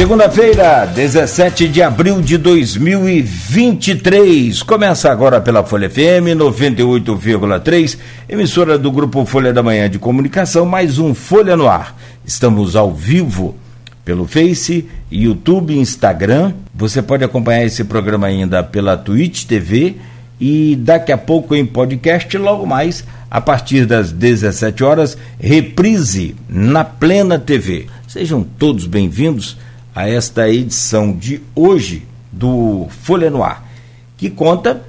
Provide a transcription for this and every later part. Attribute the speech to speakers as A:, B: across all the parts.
A: Segunda-feira, 17 de abril de 2023. Começa agora pela Folha FM 98,3, emissora do Grupo Folha da Manhã de Comunicação, mais um Folha no Ar. Estamos ao vivo pelo Face, YouTube, Instagram. Você pode acompanhar esse programa ainda pela Twitch TV e daqui a pouco em podcast, logo mais, a partir das 17 horas, reprise na Plena TV. Sejam todos bem-vindos a esta edição de hoje do Folha no Ar, que conta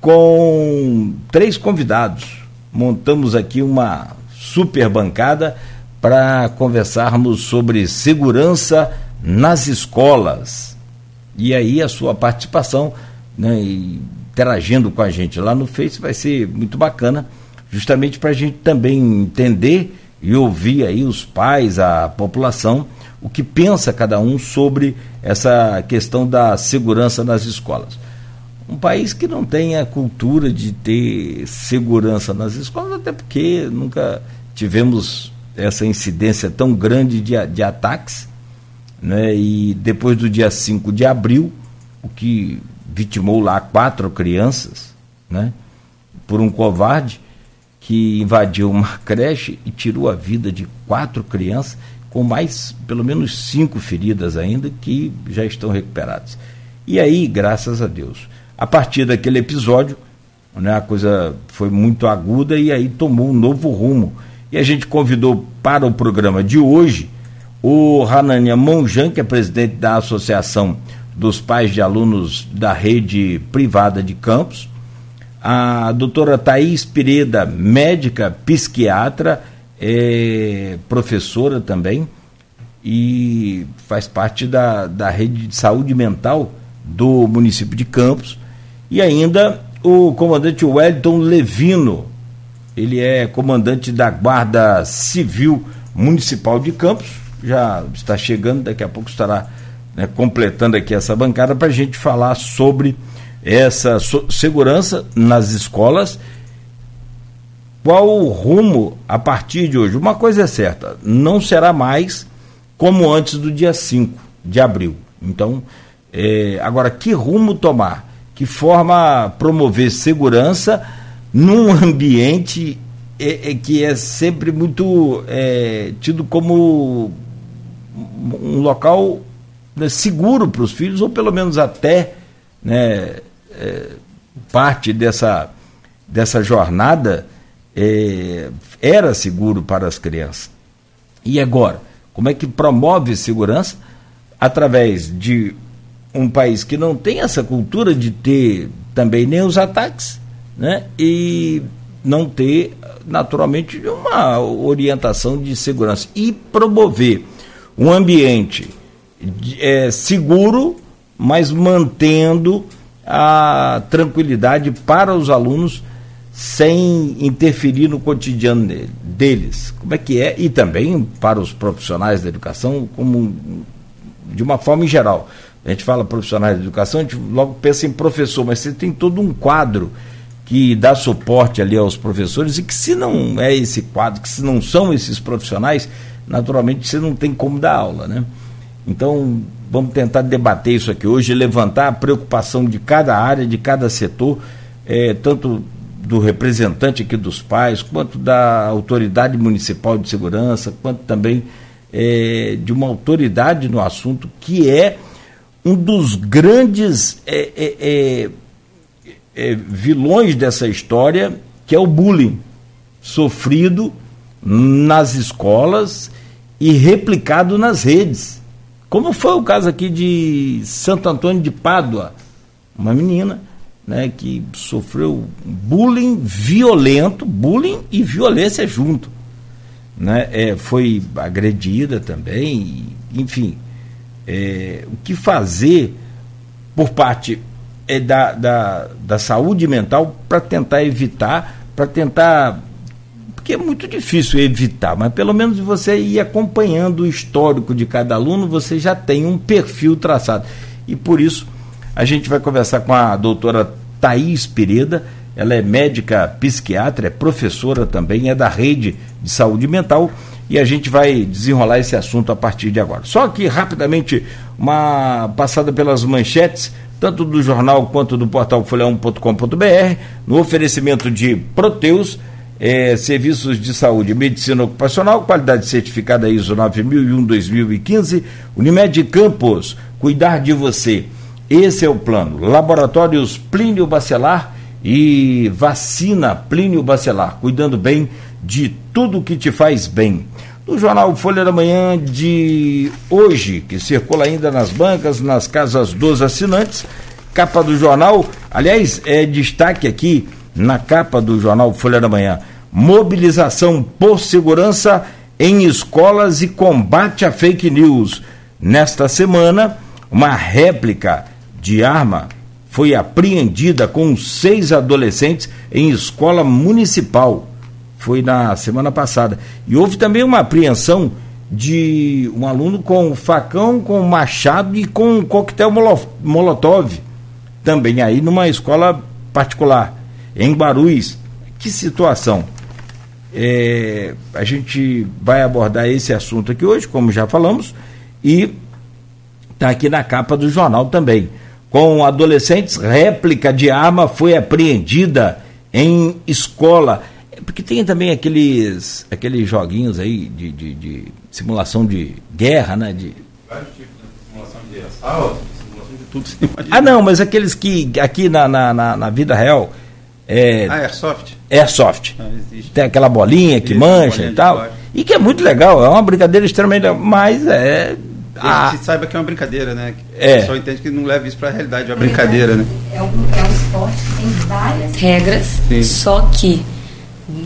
A: com três convidados. Montamos aqui uma super bancada para conversarmos sobre segurança nas escolas. E aí a sua participação, né, interagindo com a gente lá no Face, vai ser muito bacana, justamente para a gente também entender e ouvir aí os pais, a população o que pensa cada um sobre essa questão da segurança nas escolas. Um país que não tem a cultura de ter segurança nas escolas, até porque nunca tivemos essa incidência tão grande de, de ataques, né? e depois do dia 5 de abril, o que vitimou lá quatro crianças, né? por um covarde que invadiu uma creche e tirou a vida de quatro crianças com mais pelo menos cinco feridas ainda que já estão recuperadas. E aí, graças a Deus, a partir daquele episódio, né, a coisa foi muito aguda e aí tomou um novo rumo. E a gente convidou para o programa de hoje o Hanania Monjan, que é presidente da Associação dos Pais de Alunos da Rede Privada de Campos, a doutora Thaís Pireda, médica psiquiatra é professora também e faz parte da, da rede de saúde mental do município de Campos. E ainda o comandante Wellington Levino, ele é comandante da Guarda Civil Municipal de Campos, já está chegando, daqui a pouco estará né, completando aqui essa bancada para a gente falar sobre essa segurança nas escolas qual o rumo a partir de hoje? Uma coisa é certa, não será mais como antes do dia 5 de abril. Então, é, agora, que rumo tomar? Que forma promover segurança num ambiente é, é, que é sempre muito é, tido como um local né, seguro para os filhos, ou pelo menos até né, é, parte dessa, dessa jornada é, era seguro para as crianças. E agora, como é que promove segurança? Através de um país que não tem essa cultura de ter também nem os ataques, né? E não ter, naturalmente, uma orientação de segurança. E promover um ambiente é, seguro, mas mantendo a tranquilidade para os alunos sem interferir no cotidiano deles. Como é que é? E também para os profissionais da educação, como de uma forma em geral. A gente fala profissionais da educação, a gente logo pensa em professor, mas você tem todo um quadro que dá suporte ali aos professores e que se não é esse quadro, que se não são esses profissionais, naturalmente você não tem como dar aula, né? Então, vamos tentar debater isso aqui hoje, levantar a preocupação de cada área, de cada setor, é, tanto do representante aqui dos pais, quanto da autoridade municipal de segurança, quanto também é, de uma autoridade no assunto, que é um dos grandes é, é, é, é vilões dessa história, que é o bullying sofrido nas escolas e replicado nas redes. Como foi o caso aqui de Santo Antônio de Pádua, uma menina né, que sofreu bullying violento, bullying e violência junto. Né, é, foi agredida também, enfim. É, o que fazer por parte é, da, da, da saúde mental para tentar evitar, para tentar. Porque é muito difícil evitar, mas pelo menos você ir acompanhando o histórico de cada aluno, você já tem um perfil traçado. E por isso a gente vai conversar com a doutora Thaís Pereda. Ela é médica psiquiatra, é professora também, é da rede de saúde mental e a gente vai desenrolar esse assunto a partir de agora. Só que, rapidamente, uma passada pelas manchetes, tanto do jornal quanto do portal folha1.com.br, no oferecimento de Proteus, eh, serviços de saúde medicina ocupacional, qualidade certificada ISO 9001-2015, Unimed Campos, cuidar de você. Esse é o plano. Laboratórios Plínio Bacelar e vacina Plínio Bacelar, cuidando bem de tudo que te faz bem. No jornal Folha da Manhã de hoje, que circula ainda nas bancas, nas casas dos assinantes, capa do jornal, aliás, é destaque aqui na capa do jornal Folha da Manhã: mobilização por segurança em escolas e combate a fake news. Nesta semana, uma réplica de arma foi apreendida com seis adolescentes em escola municipal foi na semana passada. E houve também uma apreensão de um aluno com facão, com machado e com um coquetel molotov, também aí numa escola particular, em Barus. Que situação! É, a gente vai abordar esse assunto aqui hoje, como já falamos, e está aqui na capa do jornal também. Com adolescentes, réplica de arma foi apreendida em escola porque tem também aqueles, aqueles joguinhos aí de, de, de simulação de guerra, né? De... Vários tipos de simulação de assalto, simulação de tudo. Ah, não, mas aqueles que aqui na, na, na, na vida real.
B: É, ah, Airsoft?
A: Airsoft. Ah, tem aquela bolinha que mancha e tal. E que é muito legal, é uma brincadeira extremamente legal, mas é.
B: A ah. gente saiba que é uma brincadeira, né? É. O pessoal entende que não leva isso para a realidade, é uma brincadeira, né?
C: É um, é um esporte que tem várias regras, Sim. só que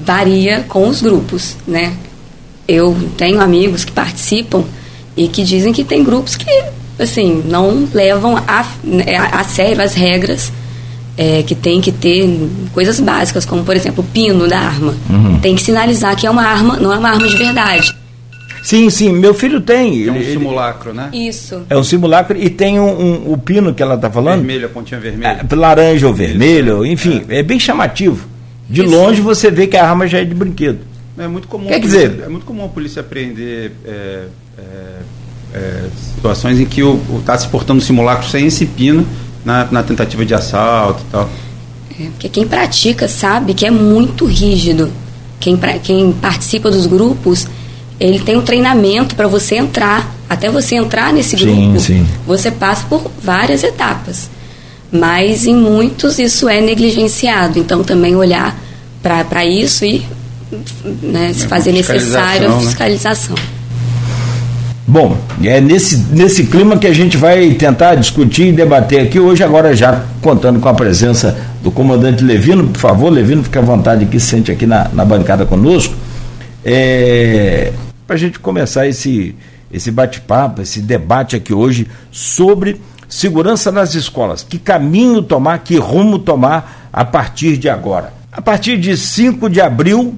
C: varia com os grupos, né? Eu tenho amigos que participam e que dizem que tem grupos que, assim, não levam a, né, a, a sério as regras é, que tem que ter coisas básicas, como, por exemplo, o pino da arma. Uhum. Tem que sinalizar que é uma arma, não é uma arma de verdade.
A: Sim, sim, meu filho tem.
B: É um ele, simulacro, né?
C: Isso.
A: É um simulacro e tem um, um o pino que ela está falando.
B: Vermelho, a pontinha vermelha.
A: É, laranja ou vermelho, enfim, é. é bem chamativo. De Isso. longe você vê que a arma já é de brinquedo.
B: É muito comum.
A: Quer
B: polícia,
A: dizer,
B: é muito comum a polícia apreender é, é, é, situações em que o está se portando simulacro sem esse pino na, na tentativa de assalto e tal.
C: É, porque quem pratica sabe que é muito rígido. Quem, pra, quem participa dos grupos, ele tem um treinamento para você entrar. Até você entrar nesse grupo, sim, sim. você passa por várias etapas mas em muitos isso é negligenciado. Então também olhar para isso e né, se é, fazer necessário a fiscalização. Né?
A: Bom, é nesse, nesse clima que a gente vai tentar discutir e debater aqui hoje, agora já contando com a presença do comandante Levino, por favor, Levino, fique à vontade aqui, sente aqui na, na bancada conosco, é, para a gente começar esse, esse bate-papo, esse debate aqui hoje sobre segurança nas escolas. Que caminho tomar, que rumo tomar a partir de agora? A partir de 5 de abril,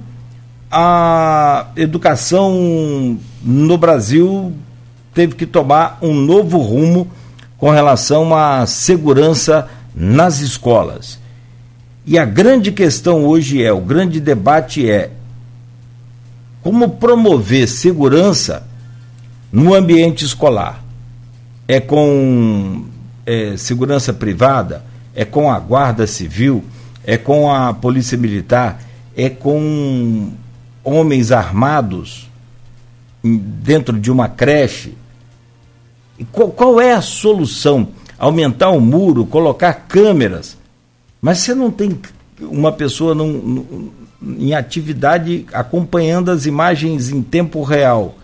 A: a educação no Brasil teve que tomar um novo rumo com relação à segurança nas escolas. E a grande questão hoje é, o grande debate é como promover segurança no ambiente escolar é com é, segurança privada, é com a Guarda Civil, é com a Polícia Militar, é com homens armados dentro de uma creche. Qual, qual, é a solução? Aumentar o muro, colocar câmeras. Mas você não tem uma pessoa num, num, em atividade acompanhando as imagens em tempo real.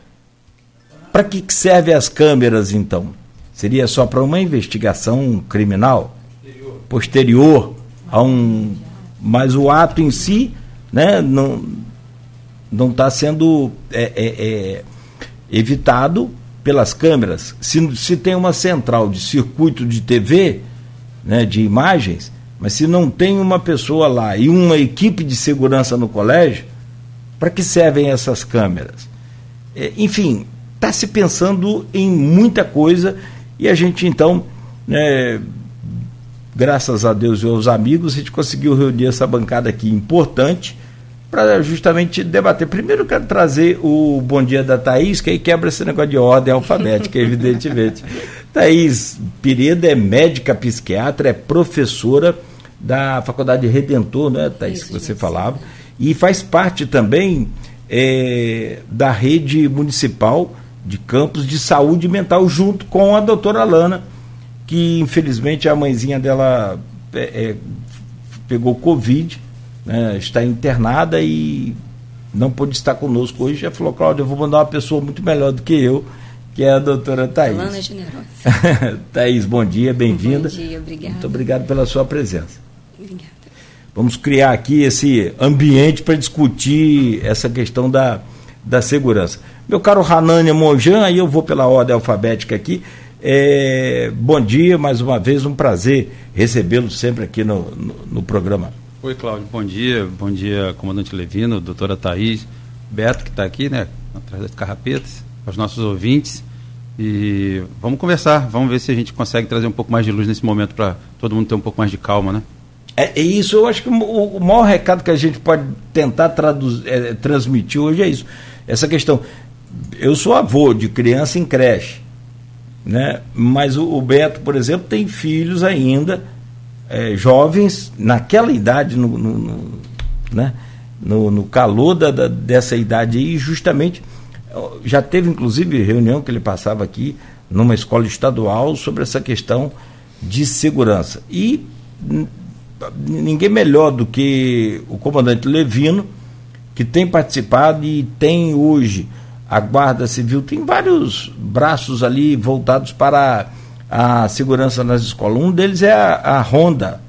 A: Para que servem as câmeras então? Seria só para uma investigação criminal posterior. posterior a um. Mas o ato em si né, não não está sendo é, é, é, evitado pelas câmeras. Se, se tem uma central de circuito de TV, né, de imagens, mas se não tem uma pessoa lá e uma equipe de segurança no colégio, para que servem essas câmeras? É, enfim, está se pensando em muita coisa e a gente então, né, graças a Deus e aos amigos, a gente conseguiu reunir essa bancada aqui importante para justamente debater. Primeiro, eu quero trazer o bom dia da Thaís, que aí quebra esse negócio de ordem alfabética, evidentemente. Thaís Pireda é médica psiquiatra, é professora da Faculdade Redentor, né, Thaís, Isso, que você falava, e faz parte também é, da rede municipal de campos de saúde mental, junto com a doutora Lana, que infelizmente a mãezinha dela é, é, pegou Covid, né, está internada e não pôde estar conosco hoje. Já falou, Cláudia, eu vou mandar uma pessoa muito melhor do que eu, que é a doutora Thais. Lana Generosa. Thais, bom dia, bem-vinda.
C: Bom dia, obrigada.
A: Muito obrigado pela sua presença. Obrigada. Vamos criar aqui esse ambiente para discutir essa questão da, da segurança. Meu caro Ranânia Monjan, aí eu vou pela ordem alfabética aqui. É, bom dia, mais uma vez, um prazer recebê-lo sempre aqui no, no, no, programa.
B: Oi, Cláudio, bom dia. Bom dia, comandante Levino, doutora Thaís, Beto, que está aqui, né, atrás das carrapetas, aos nossos ouvintes. E vamos conversar, vamos ver se a gente consegue trazer um pouco mais de luz nesse momento para todo mundo ter um pouco mais de calma, né?
A: É, é, isso, eu acho que o, o, maior recado que a gente pode tentar traduz, é, transmitir hoje é isso. Essa questão. Eu sou avô de criança em creche, né? mas o, o Beto, por exemplo, tem filhos ainda, é, jovens, naquela idade, no, no, no né? no, no calor da, da, dessa idade aí, justamente. Já teve inclusive reunião que ele passava aqui numa escola estadual sobre essa questão de segurança. E ninguém melhor do que o comandante Levino, que tem participado e tem hoje a Guarda Civil, tem vários braços ali voltados para a segurança nas escolas. Um deles é a, a Ronda,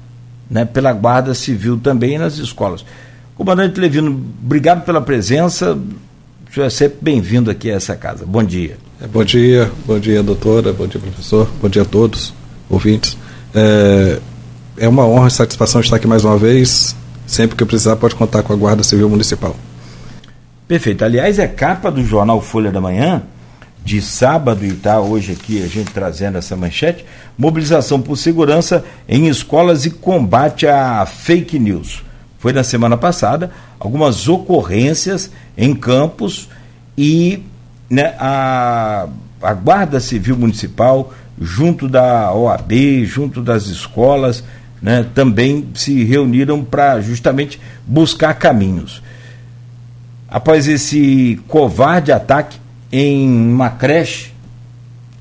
A: né, pela Guarda Civil também nas escolas. Comandante Levino, obrigado pela presença. Senhor é sempre bem-vindo aqui a essa casa. Bom dia.
D: É, bom dia, bom dia, doutora, bom dia, professor, bom dia a todos, ouvintes. É, é uma honra e satisfação estar aqui mais uma vez. Sempre que precisar, pode contar com a Guarda Civil Municipal.
A: Perfeito. Aliás, é capa do jornal Folha da Manhã, de sábado, e está hoje aqui a gente trazendo essa manchete: mobilização por segurança em escolas e combate a fake news. Foi na semana passada algumas ocorrências em campos e né, a, a Guarda Civil Municipal, junto da OAB, junto das escolas, né, também se reuniram para justamente buscar caminhos. Após esse covarde ataque em uma creche,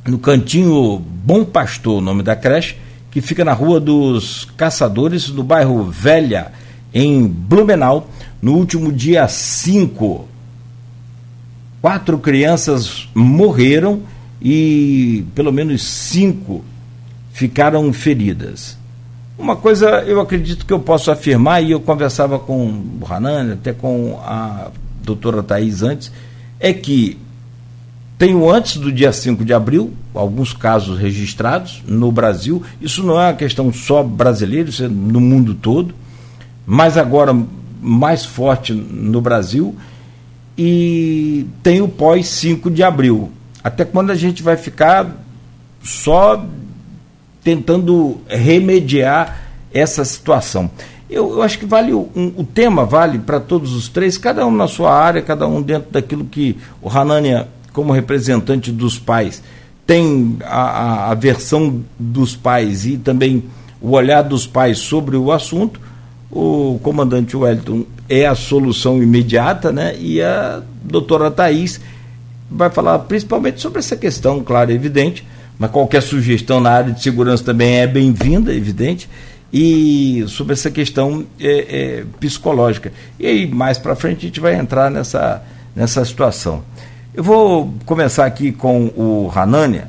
A: no cantinho Bom Pastor, o nome da creche, que fica na Rua dos Caçadores, no bairro Velha, em Blumenau, no último dia 5. Quatro crianças morreram e pelo menos cinco ficaram feridas. Uma coisa eu acredito que eu posso afirmar, e eu conversava com o Hanan, até com a doutora Thais antes, é que tenho antes do dia 5 de abril alguns casos registrados no Brasil. Isso não é uma questão só brasileira, isso é no mundo todo, mas agora mais forte no Brasil. E tem o pós 5 de abril. Até quando a gente vai ficar só tentando remediar essa situação. Eu, eu acho que vale um, o tema vale para todos os três, cada um na sua área, cada um dentro daquilo que o Hanania, como representante dos pais, tem a, a, a versão dos pais e também o olhar dos pais sobre o assunto. O comandante Wellington é a solução imediata, né? E a doutora Thais vai falar principalmente sobre essa questão, claro, evidente, mas qualquer sugestão na área de segurança também é bem-vinda, evidente, e sobre essa questão é, é, psicológica. E aí, mais para frente, a gente vai entrar nessa, nessa situação. Eu vou começar aqui com o Hanania,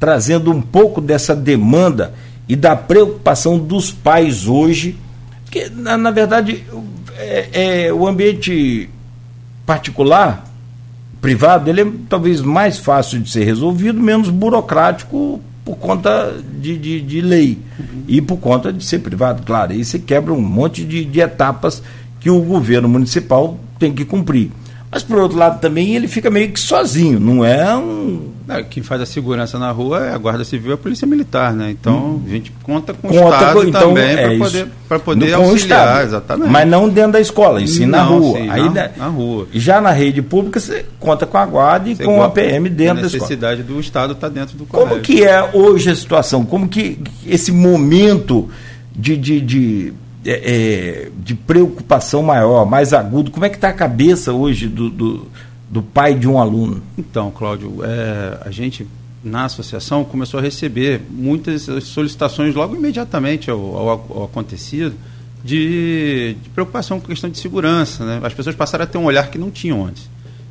A: trazendo um pouco dessa demanda e da preocupação dos pais hoje, que, na, na verdade, é, é, o ambiente particular privado, ele é talvez mais fácil de ser resolvido, menos burocrático por conta de, de, de lei uhum. e por conta de ser privado, claro. Aí você quebra um monte de, de etapas que o governo municipal tem que cumprir. Mas por outro lado também ele fica meio que sozinho, não é um.
B: Não, quem faz a segurança na rua é a Guarda Civil e a Polícia Militar, né? Então hum. a gente conta com conta o Estado com, então, também é para poder, pra poder no, auxiliar, exatamente.
A: Mas não dentro da escola, e sim na rua. Sim, Aí, na, na, rua. Já na rede pública você conta com a Guarda e você com a PM dentro da escola.
B: A necessidade do Estado está dentro do
A: colégio. Como que é hoje a situação? Como que esse momento de, de, de é, é, de preocupação maior, mais agudo. Como é que está a cabeça hoje do, do, do, pai de um aluno?
B: Então, Cláudio, é, a gente na associação começou a receber muitas solicitações logo imediatamente ao, ao, ao acontecido de, de, preocupação com a questão de segurança. Né? As pessoas passaram a ter um olhar que não tinham antes.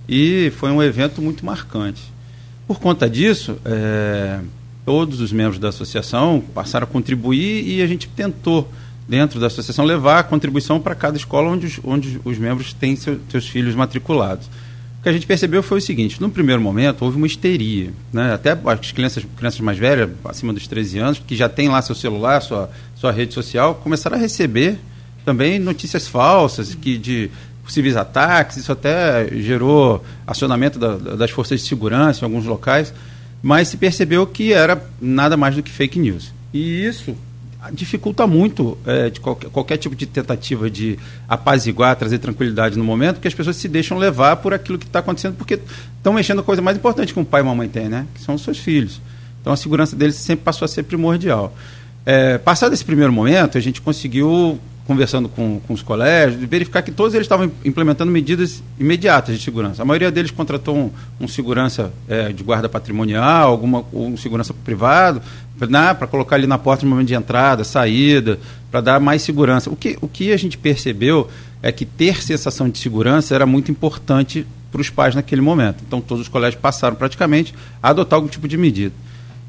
B: E foi um evento muito marcante. Por conta disso, é, todos os membros da associação passaram a contribuir e a gente tentou dentro da associação, levar a contribuição para cada escola onde os, onde os membros têm seu, seus filhos matriculados. O que a gente percebeu foi o seguinte: no primeiro momento houve uma histeria. Né? Até as crianças, crianças mais velhas, acima dos 13 anos, que já têm lá seu celular, sua, sua rede social, começaram a receber também notícias falsas que de possíveis ataques. Isso até gerou acionamento da, das forças de segurança em alguns locais. Mas se percebeu que era nada mais do que fake news. E isso dificulta muito é, de qualquer, qualquer, tipo de tentativa de apaziguar, trazer tranquilidade no momento, que as pessoas se deixam levar por aquilo que está acontecendo, porque estão mexendo com a coisa mais importante que um pai e uma mãe têm, né? que são os seus filhos. Então a segurança deles sempre passou a ser primordial. É, passado esse primeiro momento, a gente conseguiu conversando com, com os colégios, verificar que todos eles estavam implementando medidas imediatas de segurança. A maioria deles contratou um, um segurança é, de guarda patrimonial, alguma, um segurança privado, né, para colocar ali na porta no momento de entrada, saída, para dar mais segurança. O que, o que a gente percebeu é que ter sensação de segurança era muito importante para os pais naquele momento. Então, todos os colégios passaram praticamente a adotar algum tipo de medida.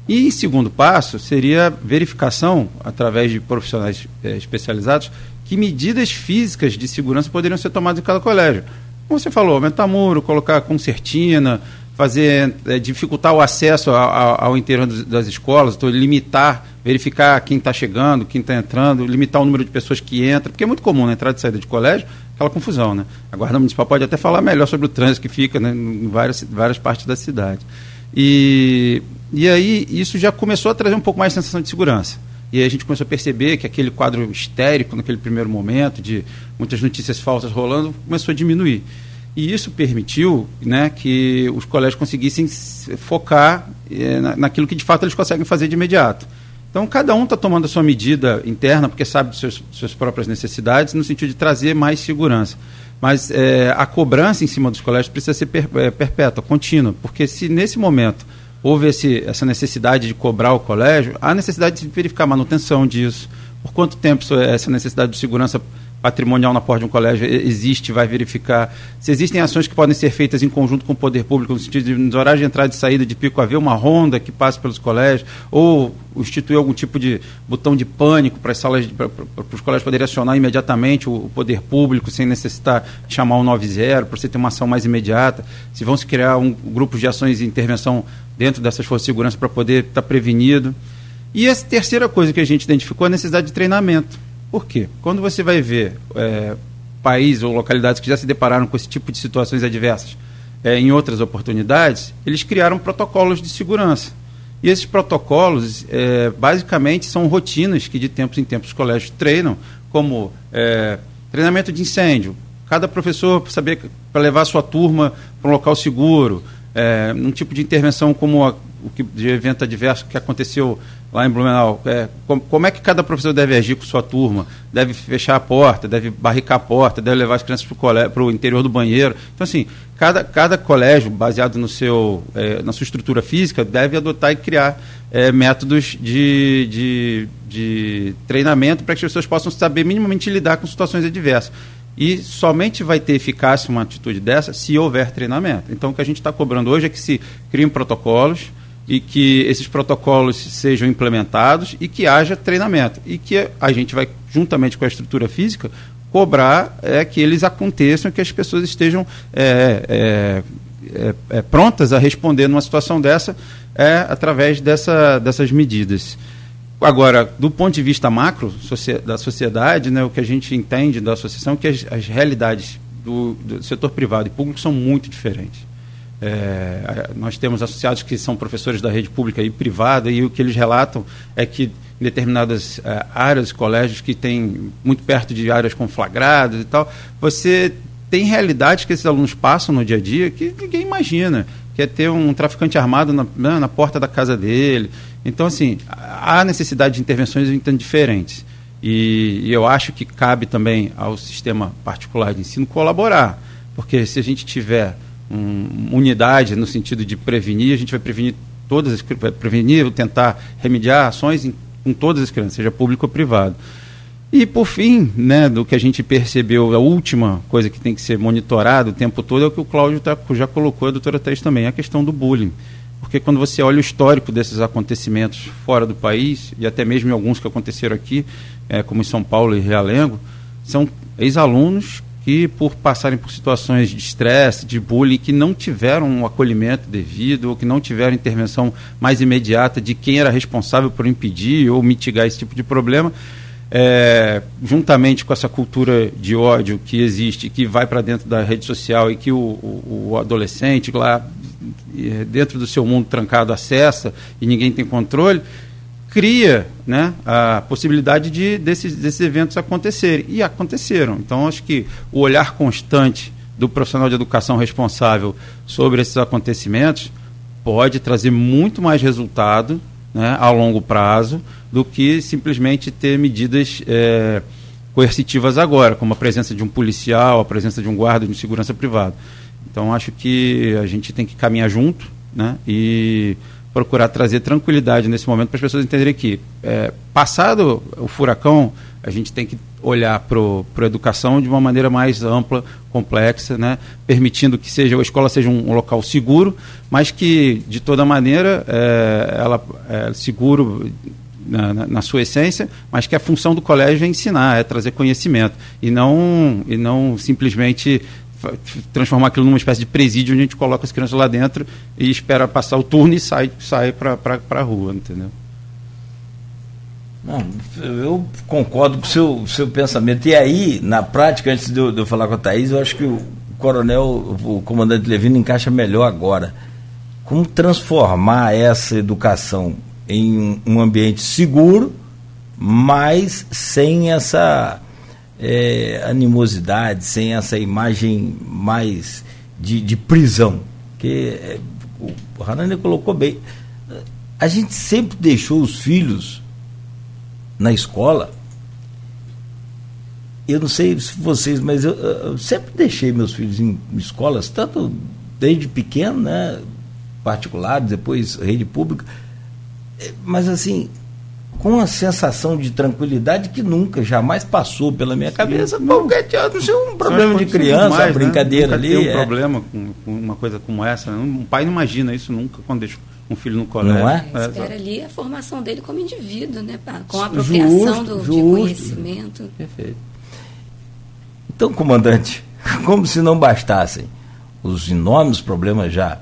B: E, segundo passo, seria verificação, através de profissionais é, especializados, que medidas físicas de segurança poderiam ser tomadas em cada colégio. Como você falou, aumentar muro, colocar concertina, fazer é, dificultar o acesso ao, ao interior das escolas, então, limitar, verificar quem está chegando, quem está entrando, limitar o número de pessoas que entram, porque é muito comum na entrada e saída de colégio aquela confusão, né? A Guarda Municipal pode até falar melhor sobre o trânsito que fica né, em várias, várias partes da cidade. E, e aí isso já começou a trazer um pouco mais de sensação de segurança. E aí a gente começou a perceber que aquele quadro histérico naquele primeiro momento, de muitas notícias falsas rolando, começou a diminuir. E isso permitiu né, que os colégios conseguissem focar eh, naquilo que de fato eles conseguem fazer de imediato. Então, cada um está tomando a sua medida interna, porque sabe de suas próprias necessidades, no sentido de trazer mais segurança. Mas é, a cobrança em cima dos colégios precisa ser per, é, perpétua, contínua, porque se nesse momento houve esse, essa necessidade de cobrar o colégio, há necessidade de verificar a manutenção disso, por quanto tempo essa necessidade de segurança patrimonial na porta de um colégio existe, vai verificar. Se existem ações que podem ser feitas em conjunto com o poder público, no sentido de, nos horários de entrada e saída de pico, haver uma ronda que passe pelos colégios, ou instituir algum tipo de botão de pânico para as salas, para os colégios poderem acionar imediatamente o, o, poder público, sem necessitar chamar o 90, para você ter uma ação mais imediata. Se vão se criar um grupo de ações e intervenção dentro dessas forças de segurança para poder estar prevenido. E a terceira coisa que a gente identificou é a necessidade de treinamento por quê? Quando você vai ver é, países ou localidades que já se depararam com esse tipo de situações adversas é, em outras oportunidades, eles criaram protocolos de segurança. E esses protocolos, é, basicamente, são rotinas que de tempos em tempos os colégios treinam, como é, treinamento de incêndio. Cada professor saber para levar sua turma para um local seguro, é, um tipo de intervenção como a, o que de evento adverso que aconteceu lá em Blumenau. É, como, como, é que cada professor deve agir com sua turma? Deve fechar a porta, deve barricar a porta, deve levar as crianças para o interior do banheiro. Então, assim, cada, cada colégio, baseado no seu, é, na sua estrutura física, deve adotar e criar é, métodos de, de, de treinamento para que as pessoas possam saber minimamente lidar com situações adversas. E somente vai ter eficácia uma atitude dessa se houver treinamento. Então, o que a gente está cobrando hoje é que se criem protocolos e que esses protocolos sejam implementados e que haja treinamento. E que a gente vai, juntamente com a estrutura física, cobrar é, que eles aconteçam, que as pessoas estejam é, é, é, é prontas a responder numa situação dessa é, através dessa, dessas medidas. Agora, do ponto de vista macro da sociedade, né, o que a gente entende da associação é que as, as realidades do, do setor privado e público são muito diferentes. É, nós temos associados que são professores da rede pública e privada e o que eles relatam é que em determinadas é, áreas, colégios que têm muito perto de áreas conflagradas e tal, você tem realidades que esses alunos passam no dia a dia que ninguém imagina, que é ter um traficante armado na, né, na porta da casa dele. Então, assim, há necessidade de intervenções entendo, diferentes. E, e eu acho que cabe também ao sistema particular de ensino colaborar, porque se a gente tiver um, unidade no sentido de prevenir, a gente vai prevenir todas as, prevenir, tentar remediar ações em, com todas as crianças, seja público ou privado. E por fim, né, do que a gente percebeu, a última coisa que tem que ser monitorado o tempo todo é o que o Cláudio tá, já colocou, a doutora Thais também, a questão do bullying. Porque quando você olha o histórico desses acontecimentos fora do país, e até mesmo em alguns que aconteceram aqui, é, como em São Paulo e Realengo, são ex-alunos que, por passarem por situações de estresse, de bullying, que não tiveram um acolhimento devido, ou que não tiveram intervenção mais imediata de quem era responsável por impedir ou mitigar esse tipo de problema, é, juntamente com essa cultura de ódio que existe, que vai para dentro da rede social e que o, o, o adolescente lá dentro do seu mundo trancado acessa e ninguém tem controle, cria né, a possibilidade de desses, desses eventos acontecerem. E aconteceram. Então, acho que o olhar constante do profissional de educação responsável sobre esses acontecimentos pode trazer muito mais resultado né, a longo prazo do que simplesmente ter medidas é, coercitivas agora, como a presença de um policial, a presença de um guarda de segurança privada. Então, acho que a gente tem que caminhar junto né, e procurar trazer tranquilidade nesse momento para as pessoas entenderem que, é, passado o furacão, a gente tem que olhar para a educação de uma maneira mais ampla, complexa, né? permitindo que seja a escola seja um, um local seguro, mas que, de toda maneira, é, ela é seguro na, na, na, sua essência, mas que a função do colégio é ensinar, é trazer conhecimento, e não, e não simplesmente transformar aquilo numa espécie de presídio onde a gente coloca as crianças lá dentro e espera passar o turno e sai, sai para a rua, entendeu?
A: Não, eu concordo com o seu, seu pensamento. E aí, na prática, antes de eu, de eu falar com a Thaís, eu acho que o coronel, o comandante Levino, encaixa melhor agora. Como transformar essa educação em um ambiente seguro, mas sem essa é, animosidade, sem essa imagem mais de, de prisão. Que é, o Hanani colocou bem. A gente sempre deixou os filhos na escola. Eu não sei se vocês, mas eu, eu sempre deixei meus filhos em escolas, tanto desde pequeno, né, particular, depois rede pública. Mas assim, com a sensação de tranquilidade que nunca, jamais passou pela minha cabeça. Sim, qualquer não sei, um problema de criança, mais, uma né? brincadeira
B: né?
A: ali.
B: um é. problema com, com, uma coisa como essa. Né? Um pai não imagina isso nunca quando deixa um filho no colégio.
C: Não é? é espera ali a formação dele como indivíduo, né? Com a apropriação justo, do, justo. de conhecimento. Perfeito.
A: Então, comandante, como se não bastassem os enormes problemas já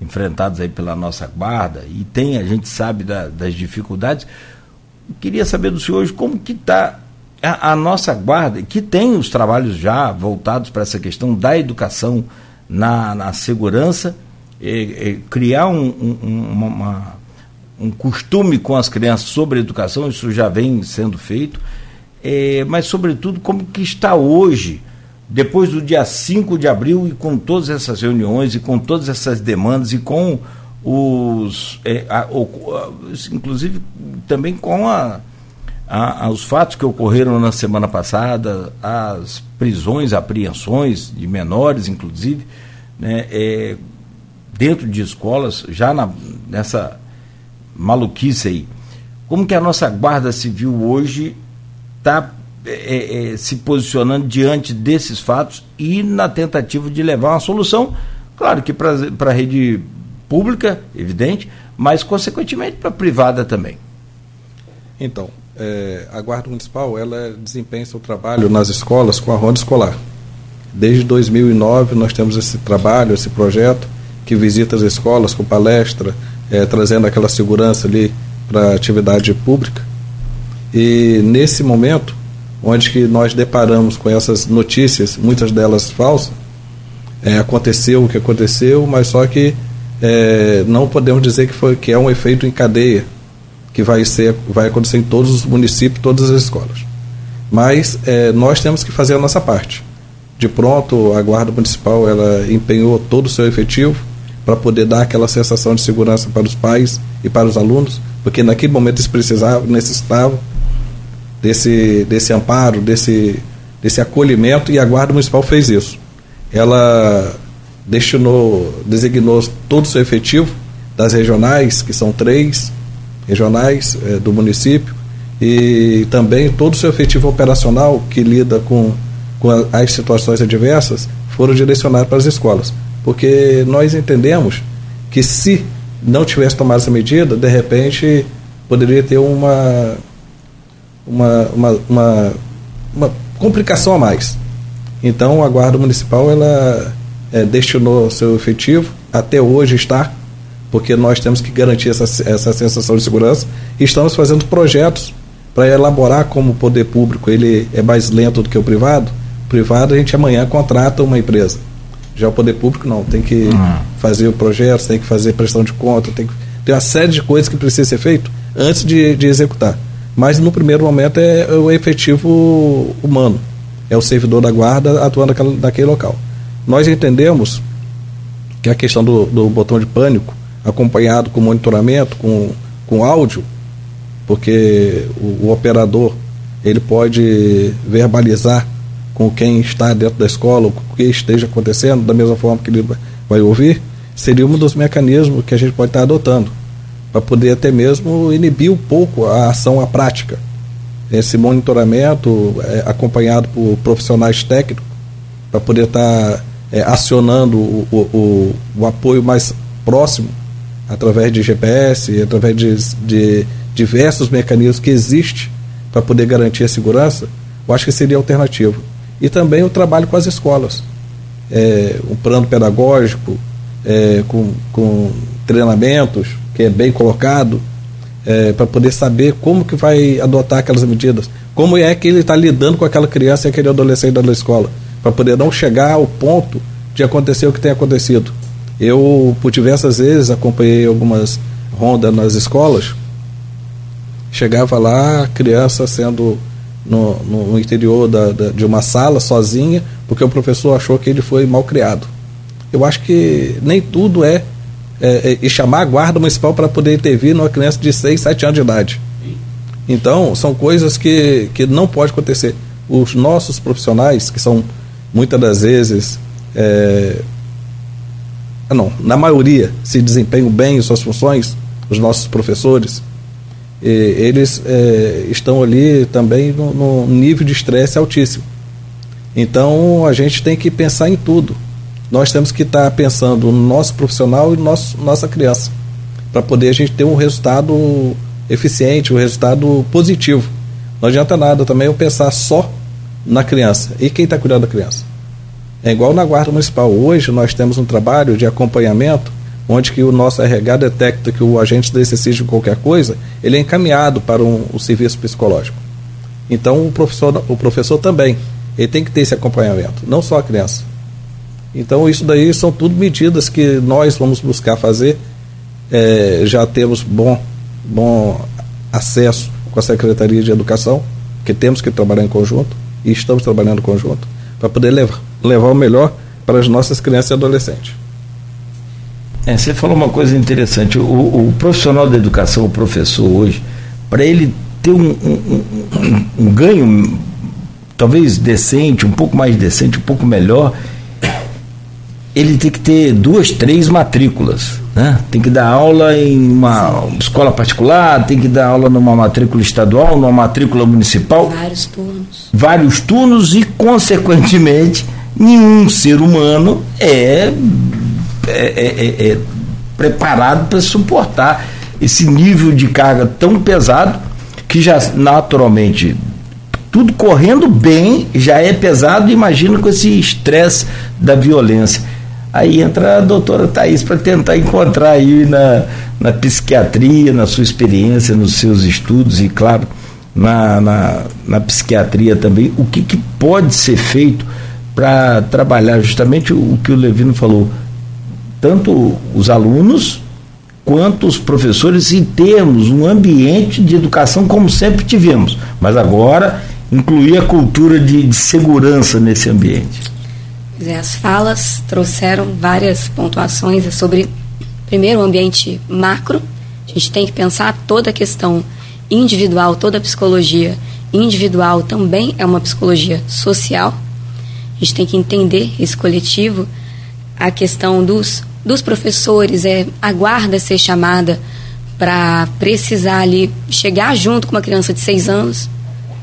A: enfrentados aí pela nossa guarda, e tem, a gente sabe da, das dificuldades, queria saber do senhor hoje como que está a, a, nossa guarda, que tem os trabalhos já voltados para essa questão da educação na, na segurança, criar um, um, uma, um costume com as crianças sobre educação, isso já vem sendo feito, é, mas sobretudo como que está hoje, depois do dia 5 de abril e com todas essas reuniões e com todas essas demandas e com os é, a, inclusive também com a, os fatos que ocorreram na semana passada, as prisões, apreensões de menores, inclusive, né, é, dentro de escolas, já na, nessa maluquice aí. Como que a nossa Guarda Civil hoje está é, é, se posicionando diante desses fatos e na tentativa de levar uma solução, claro que para a rede pública, evidente, mas consequentemente para a privada também.
D: Então, é, a Guarda Municipal ela desempenha seu trabalho nas escolas com a ronda escolar. Desde 2009 nós temos esse trabalho, esse projeto que visita as escolas com palestra, é, trazendo aquela segurança ali para a atividade pública. E nesse momento, onde que nós deparamos com essas notícias, muitas delas falsas, é, aconteceu o que aconteceu, mas só que é, não podemos dizer que, foi, que é um efeito em cadeia, que vai, ser, vai acontecer em todos os municípios, todas as escolas. Mas é, nós temos que fazer a nossa parte. De pronto, a Guarda Municipal ela empenhou todo o seu efetivo para poder dar aquela sensação de segurança para os pais e para os alunos, porque naquele momento eles precisavam, necessitavam desse, desse amparo, desse, desse acolhimento, e a Guarda Municipal fez isso. Ela destinou, designou todo o seu efetivo das regionais, que são três regionais é, do município, e também todo o seu efetivo operacional que lida com, com as situações adversas foram direcionados para as escolas. Porque nós entendemos que se não tivesse tomado essa medida, de repente poderia ter uma uma, uma, uma, uma complicação a mais. Então a Guarda Municipal ela é, destinou seu efetivo, até hoje está, porque nós temos que garantir essa, essa sensação de segurança estamos fazendo projetos para elaborar como o poder público ele é mais lento do que o privado. O privado a gente amanhã contrata uma empresa. Já o poder público não, tem que uhum. fazer o projeto, tem que fazer prestação de conta, tem que tem uma série de coisas que precisa ser feito antes de, de executar mas no primeiro momento é o efetivo humano, é o servidor da guarda atuando naquele, naquele local. Nós entendemos que a questão do, do botão de pânico, acompanhado com monitoramento, com, com áudio, porque o, o operador ele pode verbalizar com quem está dentro da escola, o que esteja acontecendo, da mesma forma que ele vai ouvir, seria um dos mecanismos que a gente pode estar adotando para poder até mesmo inibir um pouco a ação à prática. Esse monitoramento é acompanhado por profissionais técnicos para poder estar é, acionando o, o, o, apoio mais próximo através de GPS, através de, de diversos mecanismos que existem para poder garantir a segurança, eu acho que seria alternativo. E também o trabalho com as escolas. É, um plano pedagógico, é, com, com treinamentos, que é bem colocado, é, para poder saber como que vai adotar aquelas medidas. Como é que ele está lidando com aquela criança e aquele adolescente da escola, para poder não chegar ao ponto de acontecer o que tem acontecido. Eu, por diversas vezes, acompanhei algumas rondas nas escolas, chegava lá, criança sendo no, no interior da, da, de uma sala sozinha, porque o professor achou que ele foi mal criado. Eu acho que nem tudo é é, é, e chamar a guarda municipal para poder intervir numa criança de 6, 7 anos de idade. Então, são coisas que, que não pode acontecer. Os nossos profissionais, que são muitas das vezes, é, ah, não, na maioria, se desempenham bem em suas funções, os nossos professores, e, eles é, estão ali também no, nível de estresse altíssimo. Então, a gente tem que pensar em tudo nós temos que estar tá pensando no nosso profissional e no nosso, nossa criança, para poder a gente ter um resultado eficiente, um resultado positivo. Não adianta nada também eu pensar só na criança. E quem está cuidando da criança? É igual na Guarda Municipal. Hoje nós temos um trabalho de acompanhamento onde que o nosso RH detecta que o agente necessita de qualquer coisa, ele é encaminhado para um, um serviço psicológico. Então o professor, o professor também, ele tem que ter esse acompanhamento, não só a criança. Então, isso daí são tudo medidas que nós vamos buscar fazer. É, já temos bom, bom acesso com a Secretaria de Educação, que temos que trabalhar em conjunto, e estamos trabalhando em conjunto, para poder levar, levar o melhor para as nossas crianças e adolescentes.
A: É, você falou uma coisa interessante. O, o, profissional da educação, o professor hoje, para ele ter um, um, um, um ganho talvez decente, um pouco mais decente, um pouco melhor, ele tem que ter duas, três matrículas. Né? Tem que dar aula em uma escola particular, tem que dar aula numa matrícula estadual, numa matrícula municipal.
C: Vários turnos.
A: Vários turnos e, consequentemente, nenhum ser humano é, é, é, é, é preparado para suportar esse nível de carga tão pesado que já naturalmente tudo correndo bem já é pesado, imagina com esse estresse da violência. Aí entra a doutora Thais para tentar encontrar aí na, na psiquiatria, na sua experiência, nos seus estudos e, claro, na, na, na psiquiatria também, o que, que pode ser feito para trabalhar justamente o que o Levino falou, tanto os alunos quanto os professores e termos um ambiente de educação como sempre tivemos, mas agora incluir a cultura de, de segurança nesse ambiente.
C: As falas trouxeram várias pontuações sobre, primeiro, o ambiente macro. A gente tem que pensar toda a questão individual, toda a psicologia individual também é uma psicologia social. A gente tem que entender esse coletivo. A questão dos, dos professores é aguarda ser chamada para precisar ali chegar junto com uma criança de seis anos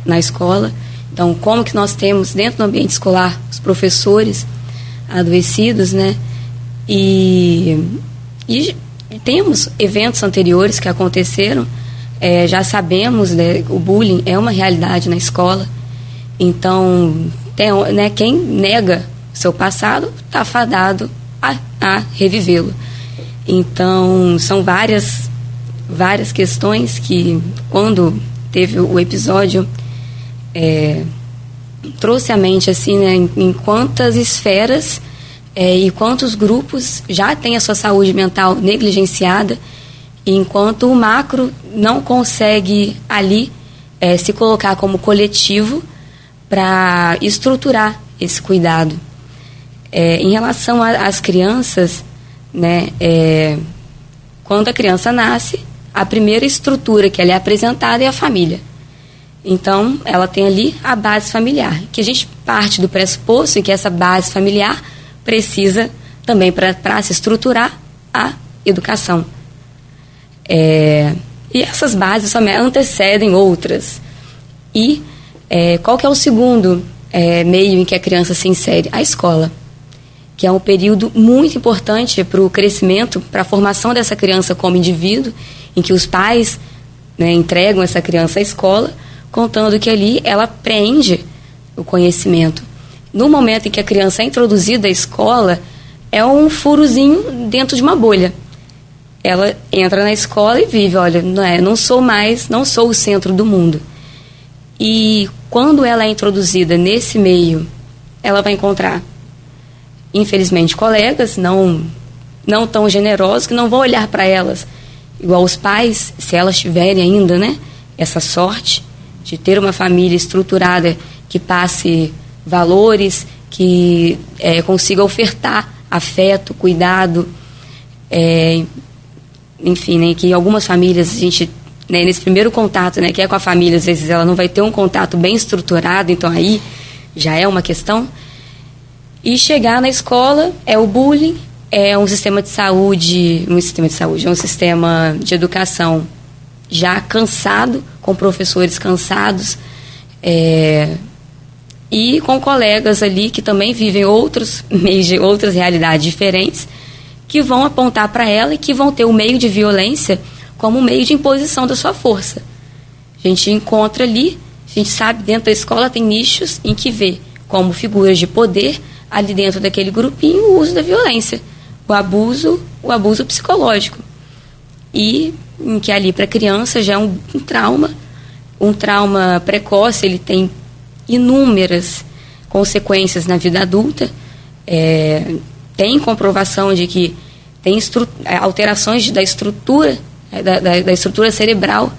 C: na escola. Então, como que nós temos dentro do ambiente escolar os professores adoecidos, né? E, e temos eventos anteriores que aconteceram, é, já sabemos, né, o bullying é uma realidade na escola. Então, tem, né, quem nega seu passado está fadado a, a revivê-lo. Então, são várias, várias questões que, quando teve o episódio é, trouxe à mente assim, né, em, em quantas esferas é, e quantos grupos já têm a sua saúde mental negligenciada, enquanto o macro não consegue ali é, se colocar como coletivo para estruturar esse cuidado. É, em relação às crianças, né, é, quando a criança nasce, a primeira estrutura que ela é apresentada é a família. Então, ela tem ali a base familiar, que a gente parte do pressuposto em que essa base familiar precisa também para se estruturar a educação. É, e essas bases antecedem outras. E é, qual que é o segundo é, meio em que a criança se insere? A escola, que é um período muito importante para o crescimento, para a formação dessa criança como indivíduo, em que os pais né, entregam essa criança à escola contando que ali ela aprende o conhecimento. No momento em que a criança é introduzida à escola, é um furozinho dentro de uma bolha. Ela entra na escola e vive, olha, não é, não sou mais, não sou o centro do mundo. E quando ela é introduzida nesse meio, ela vai encontrar, infelizmente, colegas não não tão generosos que não vão olhar para elas igual os pais, se elas tiverem ainda, né, essa sorte de ter uma família estruturada que passe valores, que é, consiga ofertar afeto, cuidado, é, enfim, né, que algumas famílias a gente né, nesse primeiro contato, né, que é com a família, às vezes ela não vai ter um contato bem estruturado, então aí já é uma questão. E chegar na escola é o bullying, é um sistema de saúde, um sistema de saúde, é um sistema de educação já cansado, com professores cansados, é, e com colegas ali que também vivem outros meios de outras realidades diferentes, que vão apontar para ela e que vão ter o meio de violência como meio de imposição da sua força. A gente encontra ali, a gente sabe dentro da escola tem nichos em que vê como figuras de poder ali dentro daquele grupinho o uso da violência, o abuso, o abuso psicológico. E em que ali para a criança já é um, um, trauma, um trauma precoce, ele tem inúmeras consequências na vida adulta. É, tem comprovação de que tem é, alterações da estrutura, é, da, da, da estrutura cerebral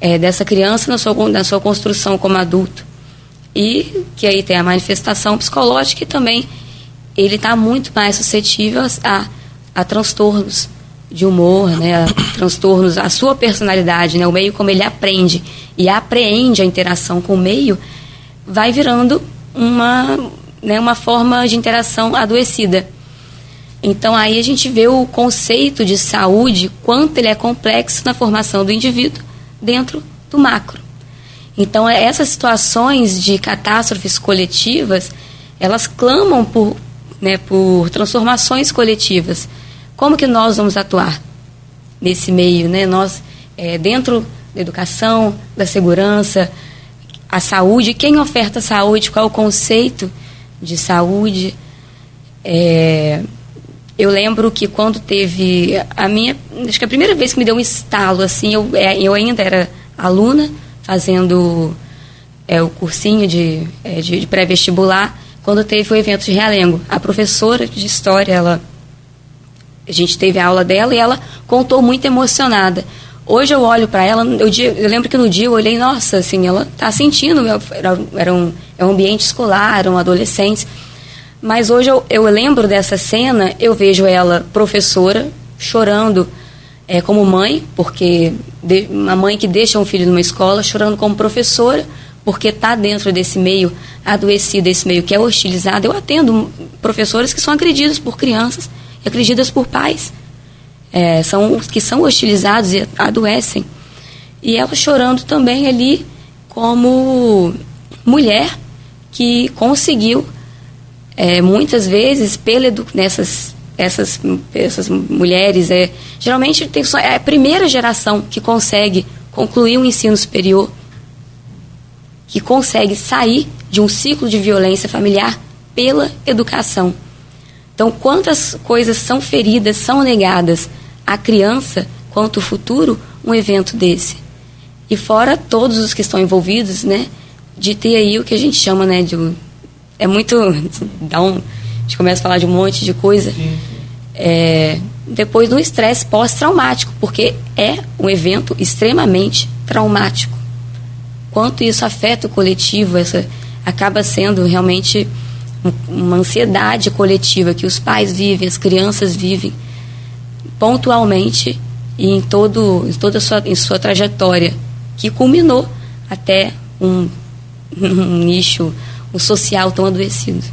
C: é, dessa criança na sua, na sua construção como adulto. E que aí tem a manifestação psicológica e também ele está muito mais suscetível a, a transtornos de humor, né, transtornos, a sua personalidade, né, o meio como ele aprende e apreende a interação com o meio, vai virando uma, né, uma forma de interação adoecida. Então aí a gente vê o conceito de saúde, quanto ele é complexo na formação do indivíduo dentro do macro. Então essas situações de catástrofes coletivas, elas clamam por, né, por transformações coletivas como que nós vamos atuar nesse meio, né? Nós, é, dentro da educação, da segurança, a saúde, quem oferta saúde, qual é o conceito de saúde. É, eu lembro que quando teve a minha, acho que a primeira vez que me deu um estalo, assim, eu, é, eu ainda era aluna fazendo é, o cursinho de, é, de, de pré-vestibular, quando teve o evento de Realengo. A professora de história, ela, a gente teve a aula dela e ela contou muito emocionada. Hoje eu olho para ela, eu, eu, lembro que no dia eu olhei, nossa, assim, ela está sentindo, era, era um, é um ambiente escolar, eram adolescentes. Mas hoje eu, eu lembro dessa cena, eu vejo ela, professora, chorando é, como mãe, porque de, uma mãe que deixa um filho numa escola, chorando como professora, porque está dentro desse meio adoecido, desse meio que é hostilizado. Eu atendo professores que são agredidos por crianças e agredidas por pais é, são que são hostilizados e adoecem. E ela chorando também ali como mulher que conseguiu é, muitas vezes pela nessas essas essas mulheres é geralmente tem é a primeira geração que consegue concluir um ensino superior que consegue sair de um ciclo de violência familiar pela educação. Então, quantas coisas são feridas, são negadas a criança quanto o futuro um evento desse. E fora todos os que estão envolvidos, né, de ter aí o que a gente chama, né, de é muito dá um, a gente começa a falar de um monte de coisa. É, depois do estresse pós-traumático, porque é um evento extremamente traumático. Quanto isso afeta o coletivo, essa acaba sendo realmente uma ansiedade coletiva que os pais vivem, as crianças vivem pontualmente e em, todo, em toda a sua, em sua trajetória, que culminou até um, um nicho um social tão adoecido.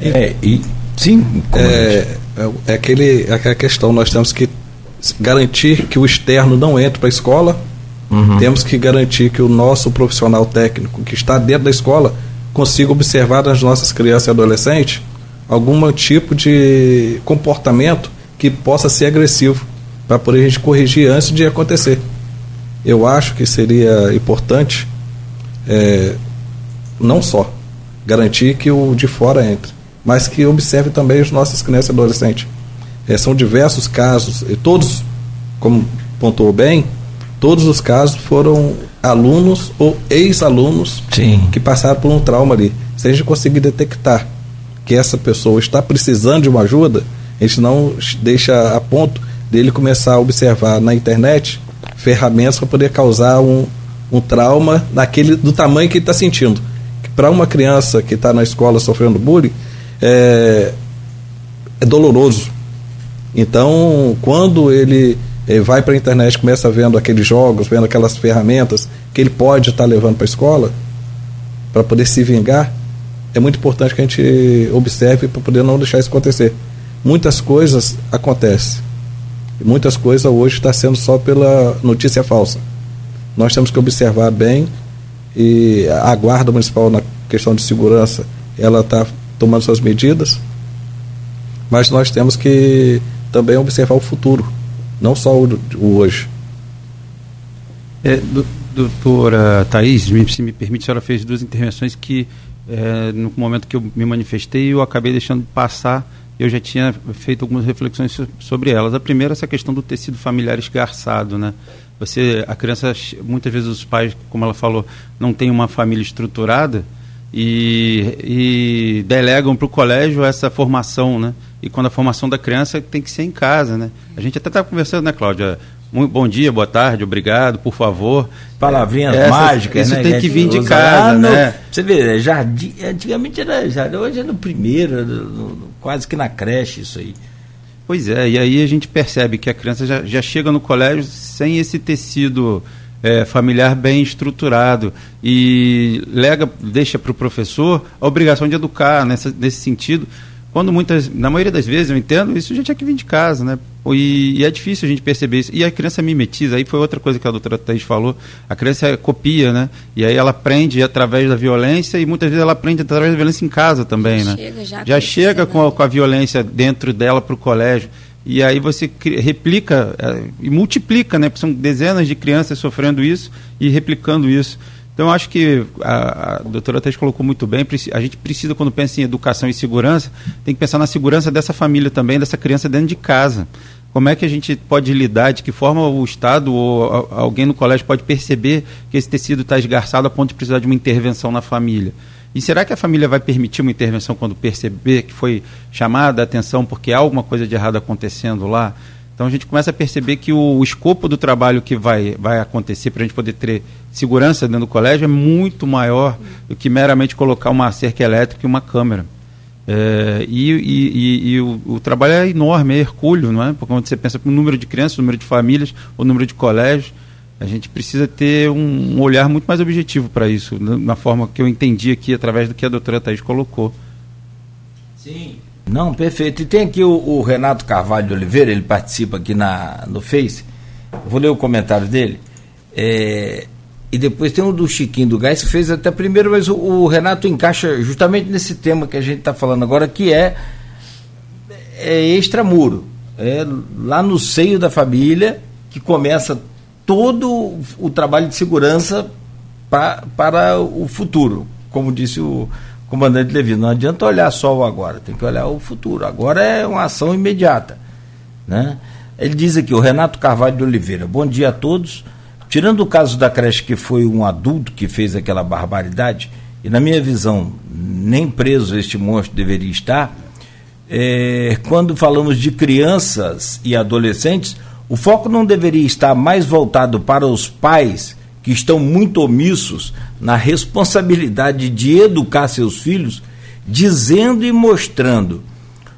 D: É, e sim, é, é, é, aquele, é aquela questão, nós temos que garantir que o externo não entre para a escola, uhum. temos que garantir que o nosso profissional técnico que está dentro da escola consiga observar nas nossas crianças e adolescentes algum tipo de comportamento que possa ser agressivo, para poder a gente corrigir antes de acontecer. Eu acho que seria importante é, não só garantir que o de fora entre, mas que observe também as nossas crianças e adolescentes. É, são diversos casos, e todos, como pontuou bem, todos os casos foram alunos ou ex-alunos que passaram por um trauma ali. Se a gente conseguir detectar que essa pessoa está precisando de uma ajuda, a gente não deixa a ponto dele começar a observar na internet ferramentas para poder causar um, um trauma daquele, do tamanho que ele está sentindo. Para uma criança que está na escola sofrendo bullying, é, é doloroso. Então, quando ele é, vai para a internet, começa vendo aqueles jogos, vendo aquelas ferramentas que ele pode estar tá levando para a escola, para poder se vingar, é muito importante que a gente observe para poder não deixar isso acontecer muitas coisas acontecem. Muitas coisas hoje está sendo só pela notícia falsa. Nós temos que observar bem e a guarda municipal na questão de segurança, ela está tomando suas medidas, mas nós temos que também observar o futuro, não só o, o hoje.
B: É, doutora Thais, se me permite, a senhora fez duas intervenções que, é, no momento que eu me manifestei, eu acabei deixando passar eu já tinha feito algumas reflexões sobre elas. A primeira é essa questão do tecido familiar esgarçado, né? Você, a criança, muitas vezes os pais, como ela falou, não tem uma família estruturada e, e delegam para o colégio essa formação, né? E quando a formação da criança tem que ser em casa, né? A gente até estava conversando, né, Cláudia? Muito bom dia, boa tarde, obrigado, por favor.
A: Palavrinhas mágicas,
B: isso né? tem que vir de casa, no, né?
A: Você vê, jardim, antigamente era jardim, hoje é no primeiro, no, no, quase que na creche isso aí.
B: Pois é, e aí a gente percebe que a criança já, já chega no colégio sem esse tecido é, familiar bem estruturado e lega, deixa para o professor a obrigação de educar nessa, nesse sentido quando muitas, na maioria das vezes, eu entendo, isso já tinha que vir de casa, né? E, e, é difícil a gente perceber isso. E a criança mimetiza, aí foi outra coisa que a doutora Thais falou, a criança copia, né? E aí ela aprende através da violência e muitas vezes ela aprende através da violência em casa também, já né? Chega, já, já chega com a, com a violência dentro dela para o colégio. E aí você replica é, e multiplica, né? Porque são dezenas de crianças sofrendo isso e replicando isso. Então, acho que a, a doutora Tess colocou muito bem, a gente precisa, quando pensa em educação e segurança, tem que pensar na segurança dessa família também, dessa criança dentro de casa. como é que a gente pode lidar, de que forma o Estado ou alguém no colégio pode perceber que esse tecido está esgarçado a ponto de precisar de uma intervenção na família? E será que a família vai permitir uma intervenção quando perceber que foi chamada a atenção porque há alguma coisa de errado acontecendo lá? Então a gente começa a perceber que o, o escopo do trabalho que vai, vai acontecer para a gente poder ter segurança dentro do colégio é muito maior do que meramente colocar uma cerca elétrica e uma câmera. É, e, e, e, o, o, trabalho é enorme, é hercúleo, não é? Porque quando você pensa no número de crianças, o número de famílias, o número de colégios, a gente precisa ter um, olhar muito mais objetivo para isso, na forma que eu entendi aqui através do que a doutora Thais colocou.
A: Sim. Não, perfeito. E tem aqui o, o, Renato Carvalho de Oliveira, ele participa aqui na, no Face. Vou ler o comentário dele. É, e depois tem o do Chiquinho do Gás, que fez até primeiro, mas o, o Renato encaixa justamente nesse tema que a gente está falando agora, que é, é extramuro. É lá no seio da família que começa todo o trabalho de segurança pra, para o futuro, como disse o, comandante Levi, não adianta olhar só o agora, tem que olhar o futuro. Agora é uma ação imediata. Né? Ele diz aqui, o Renato Carvalho de Oliveira, bom dia a todos. Tirando o caso da creche que foi um adulto que fez aquela barbaridade, e na minha visão, nem preso este monstro deveria estar, é, quando falamos de crianças e adolescentes, o foco não deveria estar mais voltado para os pais que estão muito omissos na responsabilidade de educar seus filhos, dizendo e mostrando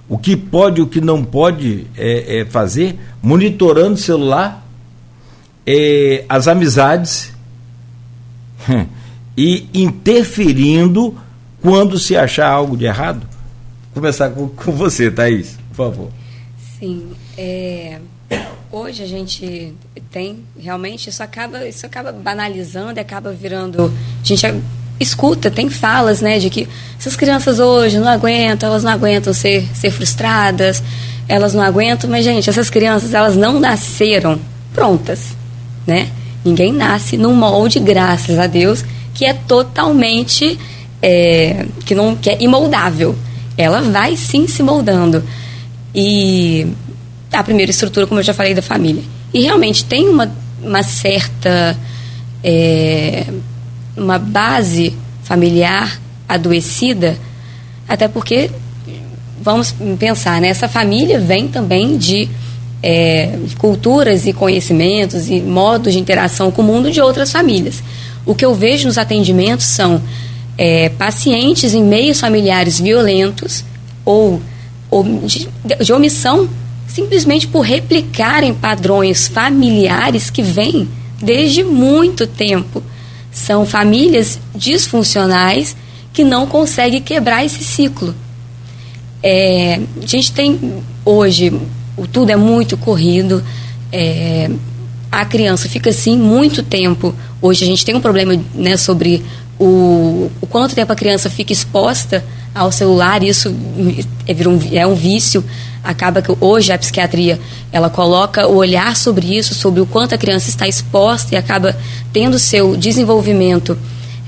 A: o que pode e o que não pode é, é, fazer, monitorando o celular, é, as amizades e interferindo quando se achar algo de errado. Vou começar com, com você, Thaís, por favor.
C: Sim. É, hoje a gente tem realmente isso acaba isso acaba banalizando acaba virando a gente escuta tem falas né de que essas crianças hoje não aguentam elas não aguentam ser ser frustradas elas não aguentam mas gente essas crianças elas não nasceram prontas né? Ninguém nasce num molde graças a Deus que é totalmente é, que não que é imoldável. Ela vai sim se moldando. E a primeira estrutura, como eu já falei, da família. E realmente tem uma, uma certa é, uma base familiar adoecida, até porque vamos pensar, né? Essa família vem também de é, culturas e conhecimentos e modos de interação com o mundo de outras famílias. O que eu vejo nos atendimentos são é, pacientes em meios familiares violentos ou, ou de, de omissão simplesmente por replicarem padrões familiares que vêm desde muito tempo. São famílias disfuncionais que não conseguem quebrar esse ciclo. É, a gente tem hoje, o tudo é muito corrido, é, a criança fica assim muito tempo. Hoje a gente tem um problema né, sobre o, o quanto tempo a criança fica exposta ao celular, isso é, um, é um vício acaba que hoje a psiquiatria ela coloca o olhar sobre isso, sobre o quanto a criança está exposta e acaba tendo seu desenvolvimento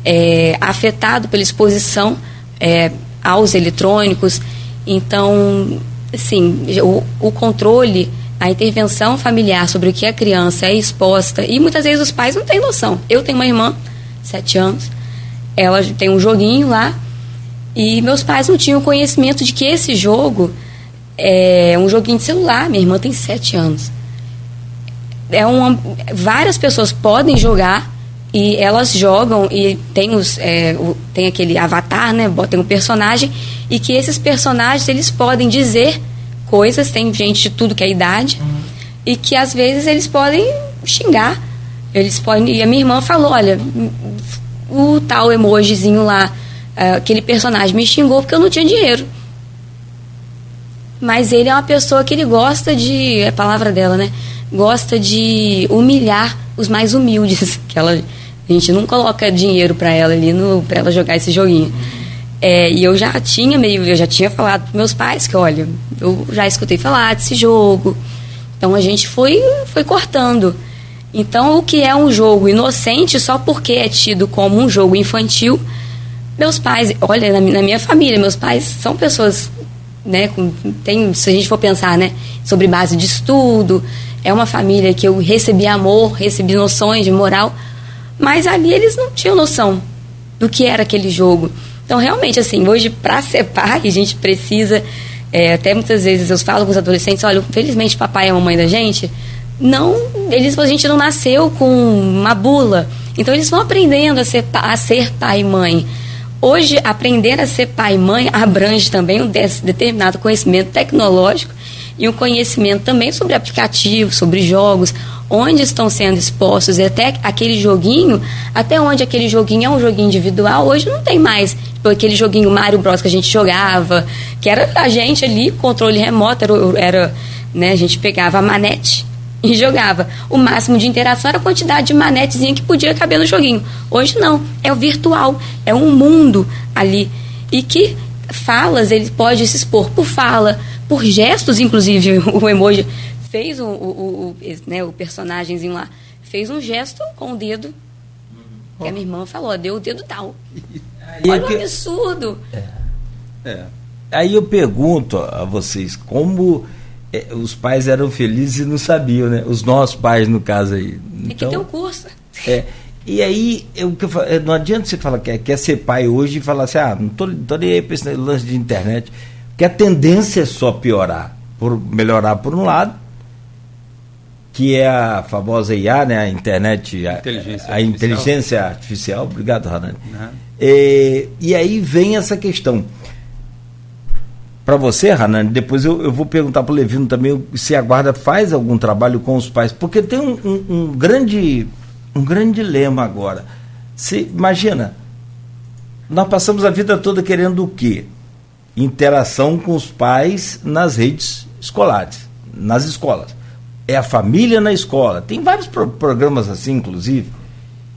C: é, afetado pela exposição é, aos eletrônicos. Então, sim, o, o controle, a intervenção familiar sobre o que a criança é exposta e muitas vezes os pais não têm noção. Eu tenho uma irmã, sete anos, ela tem um joguinho lá e meus pais não tinham conhecimento de que esse jogo é um joguinho de celular. Minha irmã tem sete anos. É uma, várias pessoas podem jogar e elas jogam e tem os é, o, tem aquele avatar, né? Tem um personagem e que esses personagens eles podem dizer coisas. Tem gente de tudo que é idade uhum. e que às vezes eles podem xingar. Eles podem. E a minha irmã falou, olha, o tal emojizinho lá, aquele personagem me xingou porque eu não tinha dinheiro mas ele é uma pessoa que ele gosta de, é a palavra dela, né? Gosta de humilhar os mais humildes, que ela a gente não coloca dinheiro para ela ali no ela jogar esse joguinho. É, e eu já tinha meio, eu já tinha falado para meus pais que, olha, eu já escutei falar desse jogo. Então a gente foi foi cortando. Então o que é um jogo inocente só porque é tido como um jogo infantil, meus pais, olha, na, na minha família, meus pais são pessoas né, com, tem, se a gente for pensar, né, sobre base de estudo, é uma família que eu recebi amor, recebi noções de moral, mas ali eles não tinham noção do que era aquele jogo. Então, realmente, assim, hoje, para ser pai, a gente precisa. É, até muitas vezes eu falo com os adolescentes: olha, felizmente, papai e a mamãe da gente, não. Eles, a gente não nasceu com uma bula. Então, eles vão aprendendo a ser, a ser pai e mãe. Hoje, aprender a ser pai e mãe abrange também um determinado conhecimento tecnológico e um conhecimento também sobre aplicativos, sobre jogos, onde estão sendo expostos e até aquele joguinho, até onde aquele joguinho é um joguinho individual, hoje não tem mais. Tipo, aquele joguinho Mario Bros que a gente jogava, que era a gente ali, controle remoto, era, era né, a gente pegava a manete e jogava. O máximo de interação era a quantidade de manetezinha que podia caber no joguinho. Hoje não, é o virtual, é um mundo ali. E que falas, ele pode se expor por fala, por gestos, inclusive, o emoji fez o, o, o, né, o personagemzinho lá, fez um gesto com o dedo. Que a minha irmã falou, deu o dedo tal. Aí Olha o que... um absurdo. É.
A: É. Aí eu pergunto a vocês, como é, os pais eram felizes e não sabiam, né? Os nossos pais, no caso aí.
C: Tem então, que ter um curso.
A: É, e aí, eu, não adianta você falar que quer ser pai hoje e falar assim, ah, não tô, tô nem aí para esse lance de internet. Porque a tendência é só piorar, por melhorar por um lado, que é a famosa IA, né, a internet, a inteligência, a, a inteligência artificial. Obrigado. Uhum. E, e aí vem essa questão. Para você, Hanan, depois eu, eu vou perguntar para o Levino também se a guarda faz algum trabalho com os pais, porque tem um, um, um grande um grande dilema agora. Se, imagina, nós passamos a vida toda querendo o quê? Interação com os pais nas redes escolares, nas escolas é a família na escola. Tem vários pro programas assim, inclusive.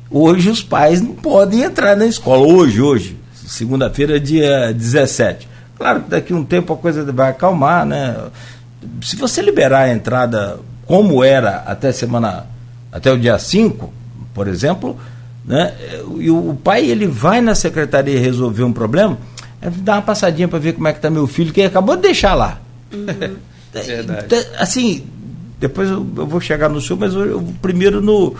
A: Hoje os pais não podem entrar na escola. Hoje, hoje. Segunda-feira, dia 17. Claro que daqui a um tempo a coisa vai acalmar, né? Se você liberar a entrada como era até semana, até o dia 5, por exemplo, né? E o pai ele vai na secretaria resolver um problema, é dar uma passadinha para ver como é que está meu filho, que acabou de deixar lá. Uhum. Verdade. Assim, depois eu, eu vou chegar no senhor, mas eu, eu, primeiro no,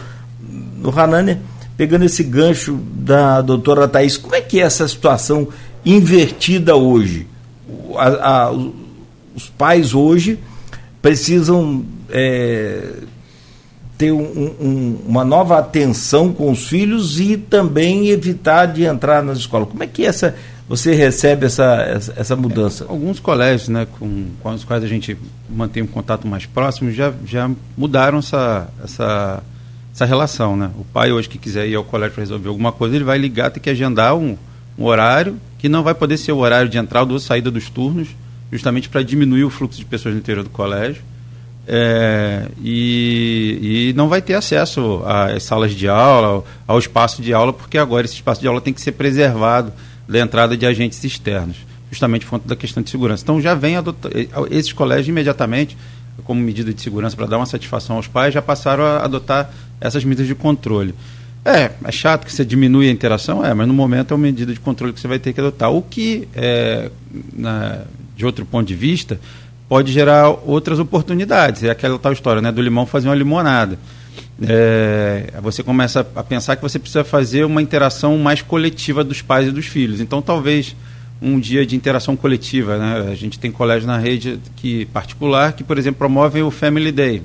A: no Hanane, pegando esse gancho da doutora Thais, como é que é essa situação invertida hoje? A, a, os pais hoje precisam é, ter um, um, uma nova atenção com os filhos e também evitar de entrar nas escolas. Como é que essa você recebe essa, essa, essa mudança?
B: É, alguns colégios né, com, com os quais a gente mantém um contato mais próximo já, já mudaram essa, essa, essa relação. Né? O pai hoje que quiser ir ao colégio para resolver alguma coisa, ele vai ligar, tem que agendar um, um horário que não vai poder ser o horário de entrada ou saída dos turnos, justamente para diminuir o fluxo de pessoas no interior do colégio. É, e, e, não vai ter acesso às salas de aula, ao, espaço de aula, porque agora esse espaço de aula tem que ser preservado da entrada de agentes externos, justamente por conta da questão de segurança. Então já vem adotando, eh, esses colégios imediatamente, como medida de segurança para dar uma satisfação aos pais, já passaram a adotar essas medidas de controle. É, é chato que você diminui a interação, é, mas no momento é uma medida de controle que você vai ter que adotar. O que, é, na, de outro ponto de vista, pode gerar outras oportunidades. É aquela tal história né, do limão fazer uma limonada é, você começa a pensar que você precisa fazer uma interação mais coletiva dos pais e dos filhos. Então, talvez um dia de interação coletiva. Né? A gente tem colégio na rede que, particular que, por exemplo, promove o Family Day.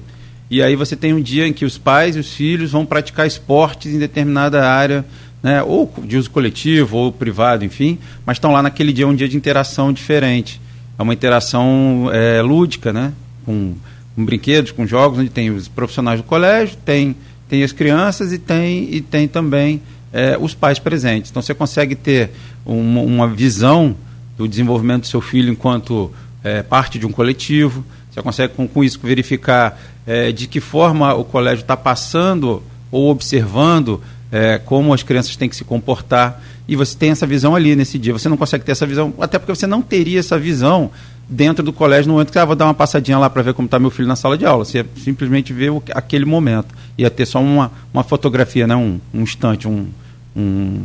B: E aí você tem um dia em que os pais e os filhos vão praticar esportes em determinada área, né? ou de uso coletivo, ou privado, enfim, mas estão lá naquele dia, um dia de interação diferente. É uma interação é, lúdica, né? com com brinquedos, com jogos, onde tem os profissionais do colégio, tem, tem as crianças e tem, e tem também é, os pais presentes. Então você consegue ter uma, uma, visão do desenvolvimento do seu filho enquanto é, parte de um coletivo. Você consegue com, com isso verificar é, de que forma o colégio está passando ou observando é, como as crianças têm que se comportar. E você tem essa visão ali nesse dia. Você não consegue ter essa visão, até porque você não teria essa visão dentro do colégio no momento que ah, vou dar uma passadinha lá para ver como está meu filho na sala de aula. Você simplesmente vê aquele momento. Ia ter só uma, uma fotografia, né? um, um instante, um, um,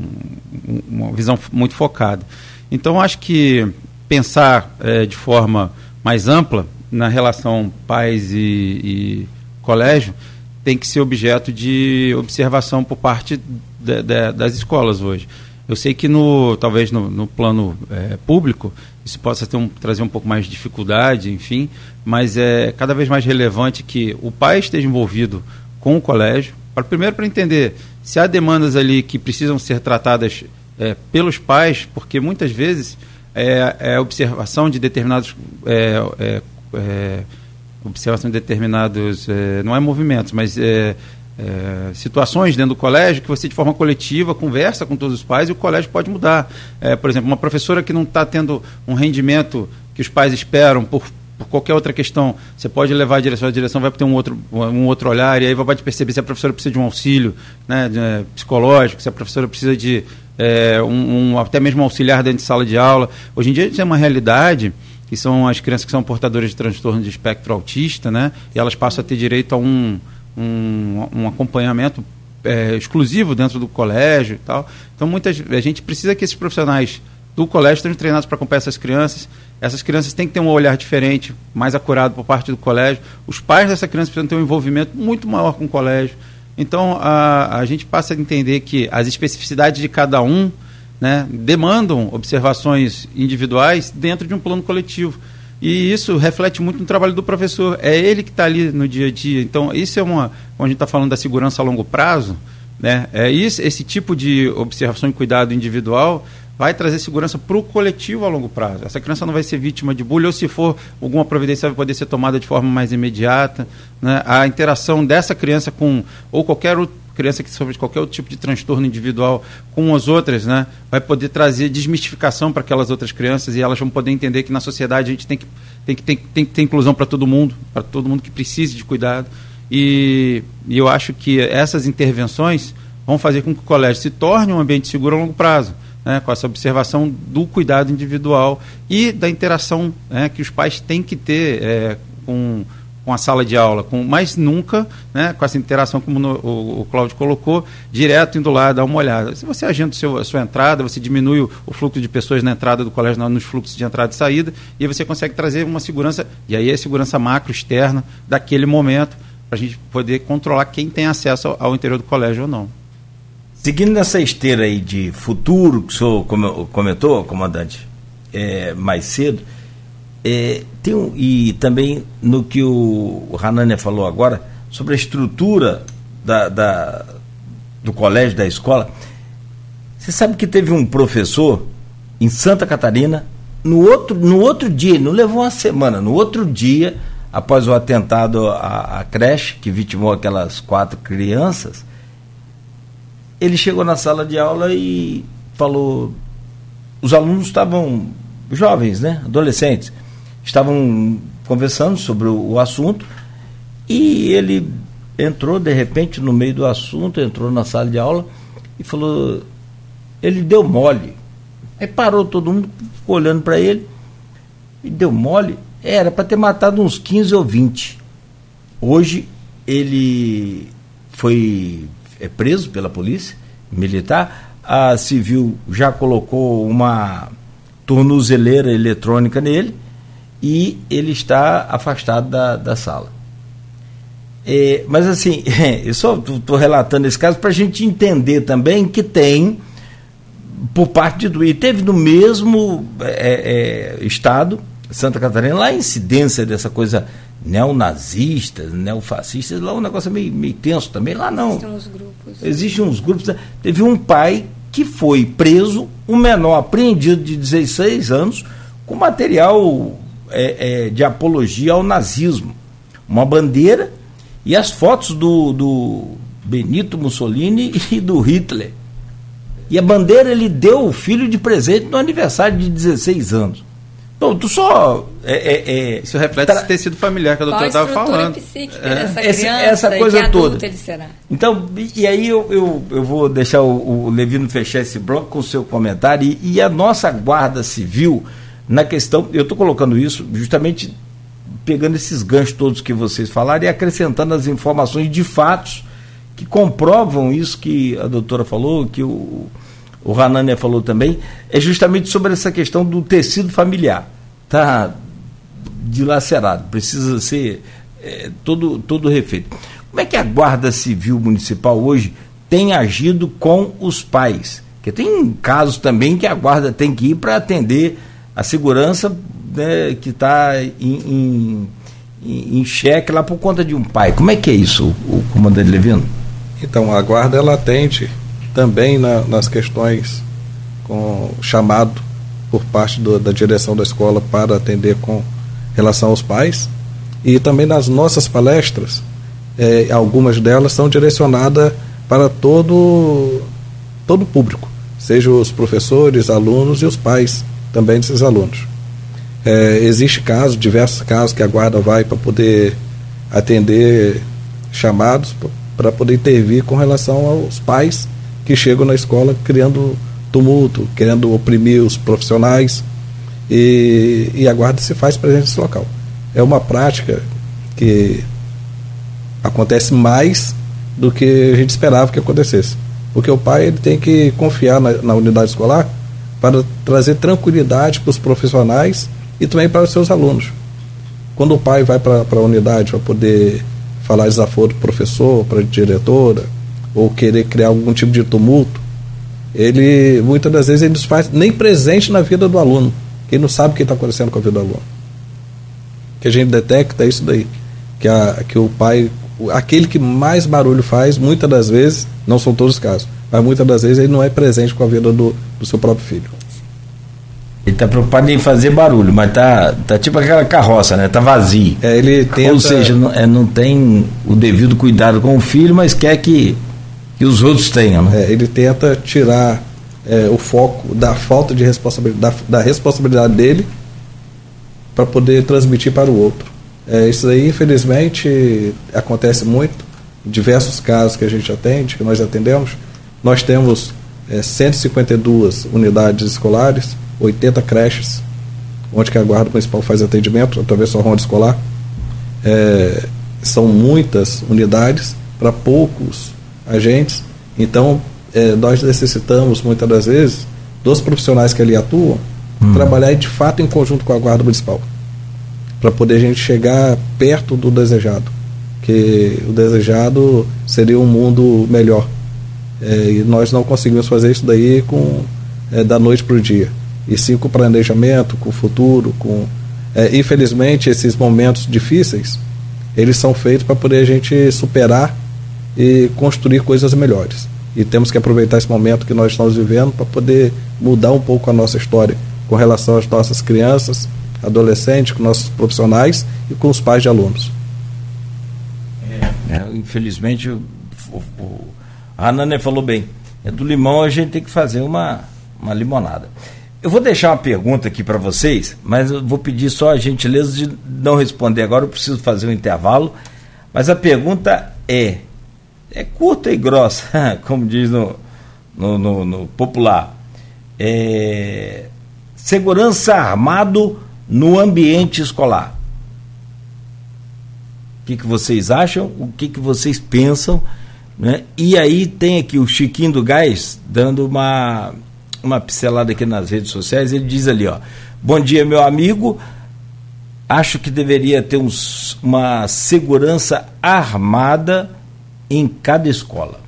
B: uma visão muito focada. Então, acho que pensar é, de forma mais ampla na relação pais e, e, colégio, tem que ser objeto de observação por parte de, de, das escolas hoje. Eu sei que no talvez no, no plano é, público isso possa um, trazer um pouco mais de dificuldade, enfim, mas é cada vez mais relevante que o pai esteja envolvido com o colégio, para primeiro para entender se há demandas ali que precisam ser tratadas é, pelos pais, porque muitas vezes é, é observação de determinados é, é, é observação de determinados é, não é movimentos, mas é, situações dentro do colégio que você de forma coletiva conversa com todos os pais e o colégio pode mudar. por exemplo, uma professora que não está tendo um rendimento que os pais esperam por por qualquer outra questão, você pode levar a direção, a direção vai ter um outro, um outro olhar, e aí vai perceber se a professora precisa de um auxílio né, de, é, psicológico, se a professora precisa de é, um, um, até mesmo um auxiliar dentro de sala de aula. Hoje em dia isso é uma realidade, que são as crianças que são portadoras de transtorno de espectro autista, né, e elas passam a ter direito a um, um, um acompanhamento é, exclusivo dentro do colégio e tal. Então muitas, a gente precisa que esses profissionais do colégio estejam treinados para acompanhar essas crianças, essas crianças têm que ter um olhar diferente, mais acurado por parte do colégio. Os pais dessa criança precisam ter um envolvimento muito maior com o colégio. Então, a, a gente passa a entender que as especificidades de cada um né, demandam observações individuais dentro de um plano coletivo. E isso reflete muito no trabalho do professor. É ele que está ali no dia a dia. Então, isso é uma. Quando a gente está falando da segurança a longo prazo, né, é isso, esse tipo de observação e cuidado individual vai trazer segurança para o coletivo a longo prazo. Essa criança não vai ser vítima de bullying, ou se for, alguma providência vai poder ser tomada de forma mais imediata. Né? A interação dessa criança com, ou qualquer criança que sofre de qualquer outro tipo de transtorno individual com as outras, né, vai poder trazer desmistificação para aquelas outras crianças e elas vão poder entender que na sociedade a gente tem que, tem que, tem, tem que ter inclusão para todo mundo, para todo mundo que precise de cuidado. E, e eu acho que essas intervenções vão fazer com que o colégio se torne um ambiente seguro a longo prazo né, com essa observação do cuidado individual e da interação né, que os pais têm que ter é, com, com a sala de aula, com, mas nunca né, com essa interação, como no, o, o Cláudio colocou, direto indo lá, dar uma olhada. Se você agenda seu, a sua entrada, você diminui o, o, fluxo de pessoas na entrada do colégio, nos fluxos de entrada e saída, e você consegue trazer uma segurança, e aí é segurança macro, externa, daquele momento, para a gente poder controlar quem tem acesso ao, ao interior do colégio ou não.
A: Seguindo nessa esteira aí de futuro, que o senhor comentou, comandante, é, mais cedo, é, tem um, e também no que o, Hanania falou agora, sobre a estrutura da, da, do colégio, da escola. Você sabe que teve um professor em Santa Catarina, no outro, no outro dia, não levou uma semana, no outro dia, após o atentado à, à creche, que vitimou aquelas quatro crianças, ele chegou na sala de aula e falou: os alunos estavam jovens, né, adolescentes, estavam conversando sobre o, o assunto e ele entrou de repente no meio do assunto, entrou na sala de aula e falou: ele deu mole. Aí parou todo mundo, ficou olhando para ele e deu mole. Era para ter matado uns 15 ou 20. Hoje ele foi é preso pela polícia militar. A civil já colocou uma tornozeleira eletrônica nele e ele está afastado da, da sala. É, mas assim, eu só estou relatando esse caso para a gente entender também que tem, por parte do. E teve no mesmo é, é, estado, Santa Catarina, lá a incidência dessa coisa neonazistas, neofascistas, lá o negócio é meio, meio tenso também. Lá não. Existem uns grupos. Existem uns grupos. Né? Teve um pai que foi preso, um menor apreendido de 16 anos, com material é, é, de apologia ao nazismo. Uma bandeira e as fotos do, do Benito Mussolini e do Hitler. E a bandeira ele deu o filho de presente no aniversário de 16 anos. Então, tu só. É, é, é,
B: Isso reflete tra... esse tecido familiar que a doutora estava falando.
C: É. Essa, essa coisa toda.
A: Então, e aí eu, eu, eu vou deixar o, o Levino fechar esse bloco com o seu comentário. E, e a nossa Guarda Civil, na questão. Eu estou colocando isso justamente pegando esses ganchos todos que vocês falaram e acrescentando as informações de fatos que comprovam isso que a doutora falou, que o o Ranania falou também, é justamente sobre essa questão do tecido familiar. Está dilacerado, precisa ser é, todo, todo refeito. Como é que a Guarda Civil Municipal hoje tem agido com os pais? Porque tem casos também que a Guarda tem que ir para atender a segurança né, que está em, em, em xeque lá por conta de um pai. Como é que é isso, o, comandante Levino?
D: Então, a Guarda ela atende também na, nas questões com chamado por parte do, da direção da escola para atender com relação aos pais e também nas nossas palestras é, algumas delas são direcionadas para todo todo público seja os professores alunos e os pais também desses alunos é, existe casos diversos casos que a guarda vai para poder atender chamados para poder intervir com relação aos pais que chegam na escola criando tumulto, querendo oprimir os profissionais e, e a guarda se faz presente nesse local. É uma prática que acontece mais do que a gente esperava que acontecesse. Porque o pai ele tem que confiar na, na unidade escolar para trazer tranquilidade para os profissionais e também para os seus alunos. Quando o pai vai para a unidade para poder falar desaforo para o professor, para a diretora, ou querer criar algum tipo de tumulto, ele muitas das vezes ele não faz nem presente na vida do aluno, ele não sabe o que está acontecendo com a vida do aluno. Que a gente detecta isso daí, que, a, que o pai, aquele que mais barulho faz, muitas das vezes, não são todos os casos, mas muitas das vezes ele não é presente com a vida do, do seu próprio filho.
A: Ele está preocupado em fazer barulho, mas tá, tá tipo aquela carroça, né? Tá vazio.
D: É, ele tenta...
A: Ou seja, não, é, não tem o devido cuidado com o filho, mas quer que, que os outros tenham, né?
D: É, ele tenta tirar é, o foco da falta de responsabilidade, da, da responsabilidade dele para poder transmitir para o outro. É, isso aí, infelizmente, acontece muito. Em diversos casos que a gente atende, que nós atendemos, nós temos é, 152 unidades escolares 80 creches, onde que a Guarda Municipal faz atendimento, através da ronda escolar. É, são muitas unidades para poucos agentes, então é, nós necessitamos, muitas das vezes, dos profissionais que ali atuam, hum. trabalhar de fato em conjunto com a Guarda Municipal, para poder a gente chegar perto do desejado, que o desejado seria um mundo melhor. É, e nós não conseguimos fazer isso daí com é, da noite para o dia e sim com planejamento, com futuro, com é, infelizmente esses momentos difíceis eles são feitos para poder a gente superar e construir coisas melhores. E temos que aproveitar esse momento que nós estamos vivendo para poder mudar um pouco a nossa história com relação às nossas crianças, adolescentes, com nossos profissionais e com os pais de alunos.
A: É, infelizmente, o, o, a Nana falou bem. É do limão a gente tem que fazer uma, uma limonada. Eu vou deixar uma pergunta aqui para vocês, mas eu vou pedir só a gentileza de não responder agora, eu preciso fazer um intervalo. Mas a pergunta é: é curta e grossa, como diz no, no, no, no popular. É, segurança armado no ambiente escolar. O que, que vocês acham? O que, que vocês pensam? Né? E aí tem aqui o Chiquinho do Gás dando uma uma pincelada aqui nas redes sociais, ele diz ali, ó, bom dia meu amigo, acho que deveria ter uns, uma segurança armada em cada escola.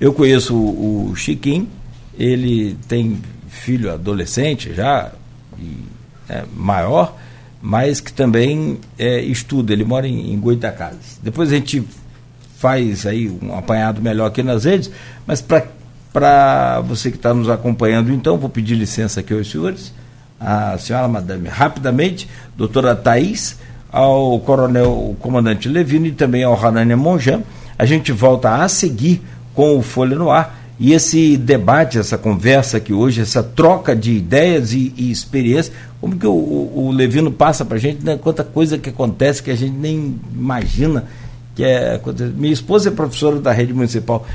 A: Eu conheço o, o Chiquinho, ele tem filho adolescente já, e, é, maior, mas que também é, estuda, ele mora em, em Goitacazes. Depois a gente faz aí um apanhado melhor aqui nas redes, mas para você que está nos acompanhando, então, vou pedir licença aqui aos senhores, a senhora madame, rapidamente, doutora Thais, ao coronel comandante Levino e também ao Ranânia Monjan. A gente volta a seguir com o Folha no Ar e esse debate, essa conversa aqui hoje, essa troca de ideias e, e experiências, como que o, o Levino passa para a gente, né? quanta coisa que acontece que a gente nem imagina que é. Minha esposa é professora da rede municipal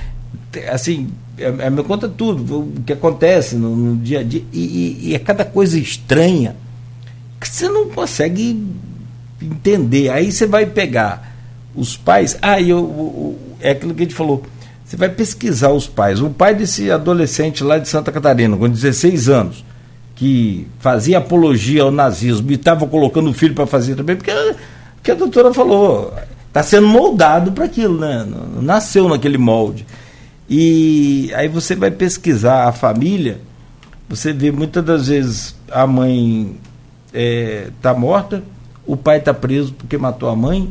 A: assim, é, é, me conta tudo, o que acontece no, no dia a dia, e, e, é cada coisa estranha que você não consegue entender. Aí você vai pegar os pais, ah, eu, é aquilo que a gente falou, Você vai pesquisar os pais. O pai desse adolescente lá de Santa Catarina, com 16 anos, que fazia apologia ao nazismo e estava colocando o filho para fazer também, porque, porque a doutora falou, está sendo moldado para aquilo, né? Nasceu naquele molde. E aí você vai pesquisar a família, você vê muitas das vezes a mãe está é, tá morta, o pai está preso porque matou a mãe.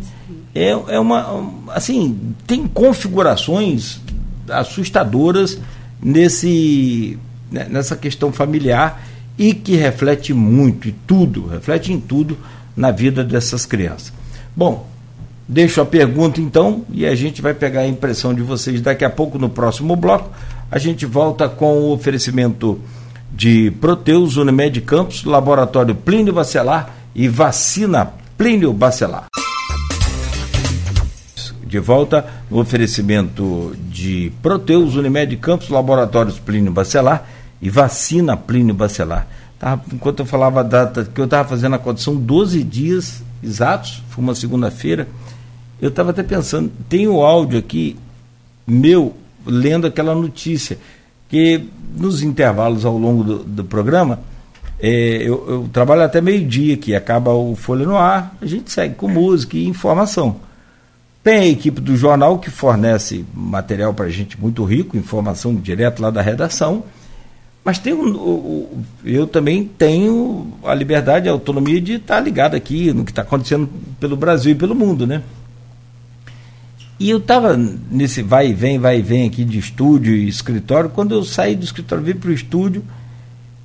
A: É, é uma. Assim, tem configurações assustadoras nesse, né, nessa questão familiar e que reflete muito, e tudo, reflete em tudo na vida dessas crianças. Bom, deixo a pergunta então e a gente vai pegar a impressão de vocês daqui a pouco no próximo bloco. A gente volta com o oferecimento de Proteus, Unimed Campos, Laboratório Plínio Bacelar e Vacina Plínio Bacelar de volta no oferecimento de Proteus, Unimed Campos, Laboratórios Plínio Bacelar e Vacina Plínio Bacelar. Enquanto eu falava a data que eu estava fazendo a condição 12 dias exatos, foi uma segunda-feira, eu estava até pensando, tem o áudio aqui meu lendo aquela notícia, que nos intervalos ao longo do, do programa, é, eu, eu, trabalho até meio-dia, que acaba o Folha no Ar, a gente segue com música e informação. Tem a equipe do jornal que fornece material para a gente muito rico, informação direto lá da redação. Mas tem um, o, eu também tenho a liberdade, a autonomia de estar ligado aqui no que está acontecendo pelo Brasil e pelo mundo, né? E eu estava nesse vai e vem, vai e vem aqui de estúdio e escritório. Quando eu saí do escritório, vim para o estúdio,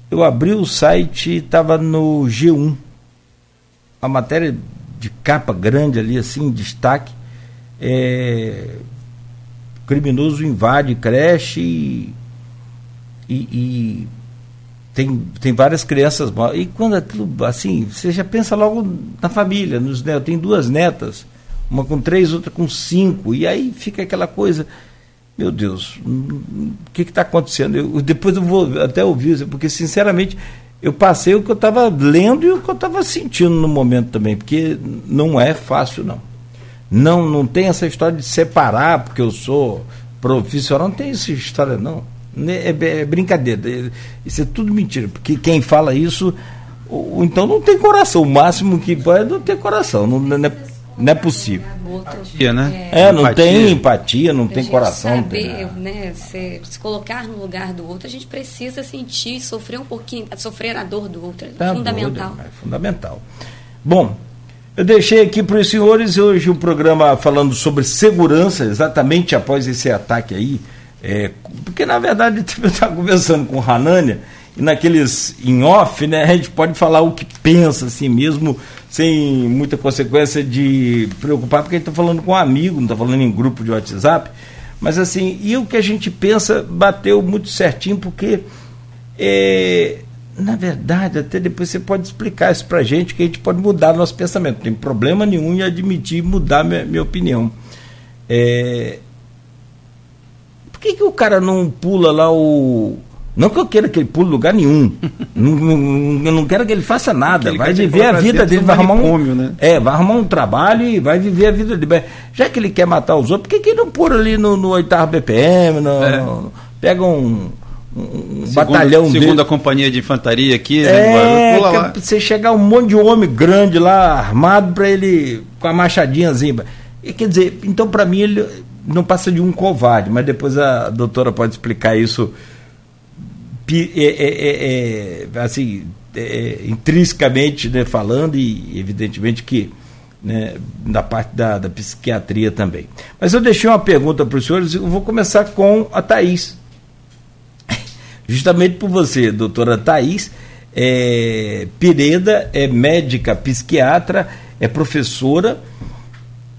A: eu abri o site e estava no G1. A matéria de capa grande ali, assim, destaque é, criminoso invade creche e, e, e, tem, tem várias crianças e quando aquilo assim você já pensa logo na família nos netos tem duas netas uma com três outra com cinco e aí fica aquela coisa meu Deus o que está acontecendo eu, depois eu vou até ouvir porque sinceramente eu passei o que eu estava lendo e o que eu estava sentindo no momento também porque não é fácil não não, não tem essa história de separar, porque eu sou profissional, não tem essa história, não. É, é, é brincadeira. É, isso é tudo mentira. Porque quem fala isso, ou, então não tem coração. O máximo que pode é não ter coração. Não, não, é, não é possível.
B: Empatia, né?
A: É, não empatia. tem empatia, não tem coração.
C: Saber, né, se, se, colocar no lugar do outro, a gente precisa sentir, sofrer um pouquinho, sofrer a dor do outro. É tá fundamental.
A: Doido, é fundamental. Bom, eu deixei aqui para os senhores hoje o um programa falando sobre segurança, exatamente após esse ataque aí. É, porque na verdade eu estava conversando com o Hanania e naqueles em off, né, a gente pode falar o que pensa assim mesmo, sem muita consequência de preocupar, porque a gente está falando com um amigo, não está falando em grupo de WhatsApp. Mas assim, e o que a gente pensa bateu muito certinho, porque é, na verdade, até depois você pode explicar isso para a gente, que a gente pode mudar nosso pensamento. Não tem problema nenhum em admitir mudar minha, minha opinião. É... Por que, que o cara não pula lá o. Não que eu queira que ele pule lugar nenhum. não, não, eu não quero que ele faça nada. Ele vai viver a vida dele, vai arrumar um. Né? É, vai arrumar um trabalho e vai viver a vida dele. Já que ele quer matar os outros, por que, que ele não pula ali no, no 8 BPM? No, é. no, pega um um segundo, batalhão
B: segundo dele. companhia de infantaria aqui,
A: né? É, você chegar um monte de homem grande lá, armado para ele, com a machadinhazinha. E, quer dizer, então para mim ele não passa de um covarde, mas depois a doutora pode explicar isso é, é, é, é assim, é, intrinsecamente né, falando e evidentemente que né, parte da, da psiquiatria também. Mas eu deixei uma pergunta para os senhores, eu vou começar com a Thaís justamente por você, doutora Thais é, Pireda, é médica psiquiatra, é professora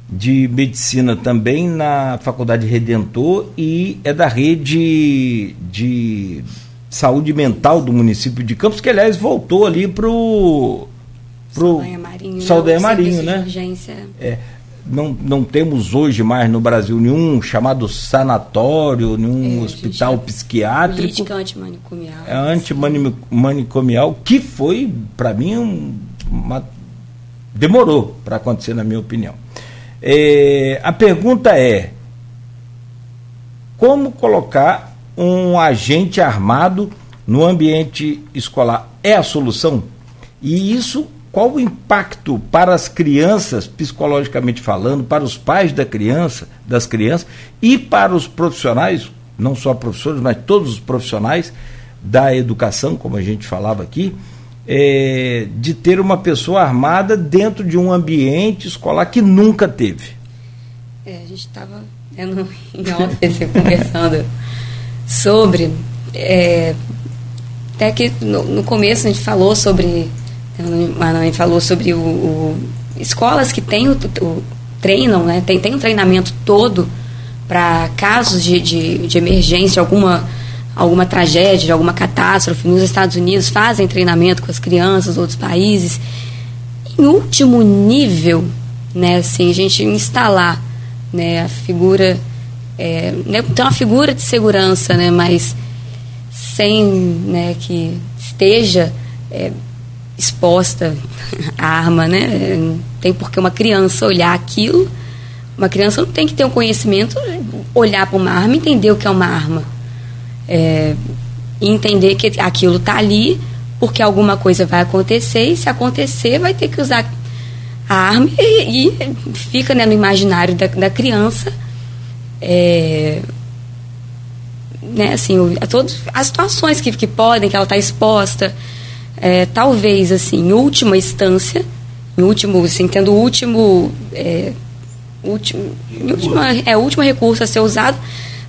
A: de medicina também na Faculdade Redentor e é da rede de saúde mental do município de Campos, que aliás voltou ali para o.
C: Saldanha Marinho,
A: Saldanha Marinho, né? É não, não temos hoje mais no Brasil nenhum chamado sanatório, nenhum é, hospital psiquiátrico.
C: Política antimanicomial.
A: É antimanicomial, que foi, para mim, um, uma, demorou para acontecer, na minha opinião. É, a pergunta é: como colocar um agente armado no ambiente escolar é a solução? E isso, qual o impacto para as crianças, psicologicamente falando, para os pais da criança, das crianças e para os profissionais, não só professores, mas todos os profissionais da educação, como a gente falava aqui, é, de ter uma pessoa armada dentro de um ambiente escolar que nunca teve.
C: É, a gente estava em off conversando sobre. É, até que no, no, começo a gente falou sobre. A gente falou sobre o, o escolas que tem o, o, treinam, né, tem, tem um treinamento todo para casos de, de, de emergência, alguma alguma tragédia, alguma catástrofe nos Estados Unidos, fazem treinamento com as crianças, outros países. Em último nível, né, assim, a gente instalar né, a figura, é, né, tem uma figura de segurança, né, mas sem né, que esteja é, exposta a arma, né, tem porque uma criança olhar aquilo, uma criança não tem que ter um conhecimento, olhar para uma arma entender o que é uma arma. É, entender que aquilo está ali porque alguma coisa vai acontecer e se acontecer vai ter que usar a arma e, e fica né, no imaginário da, da criança é, né, assim, a todas as situações que, que podem, que ela está exposta, é, talvez assim, em última instância, em último, assim, tendo o último, é, último, última, é, último recurso a ser usado,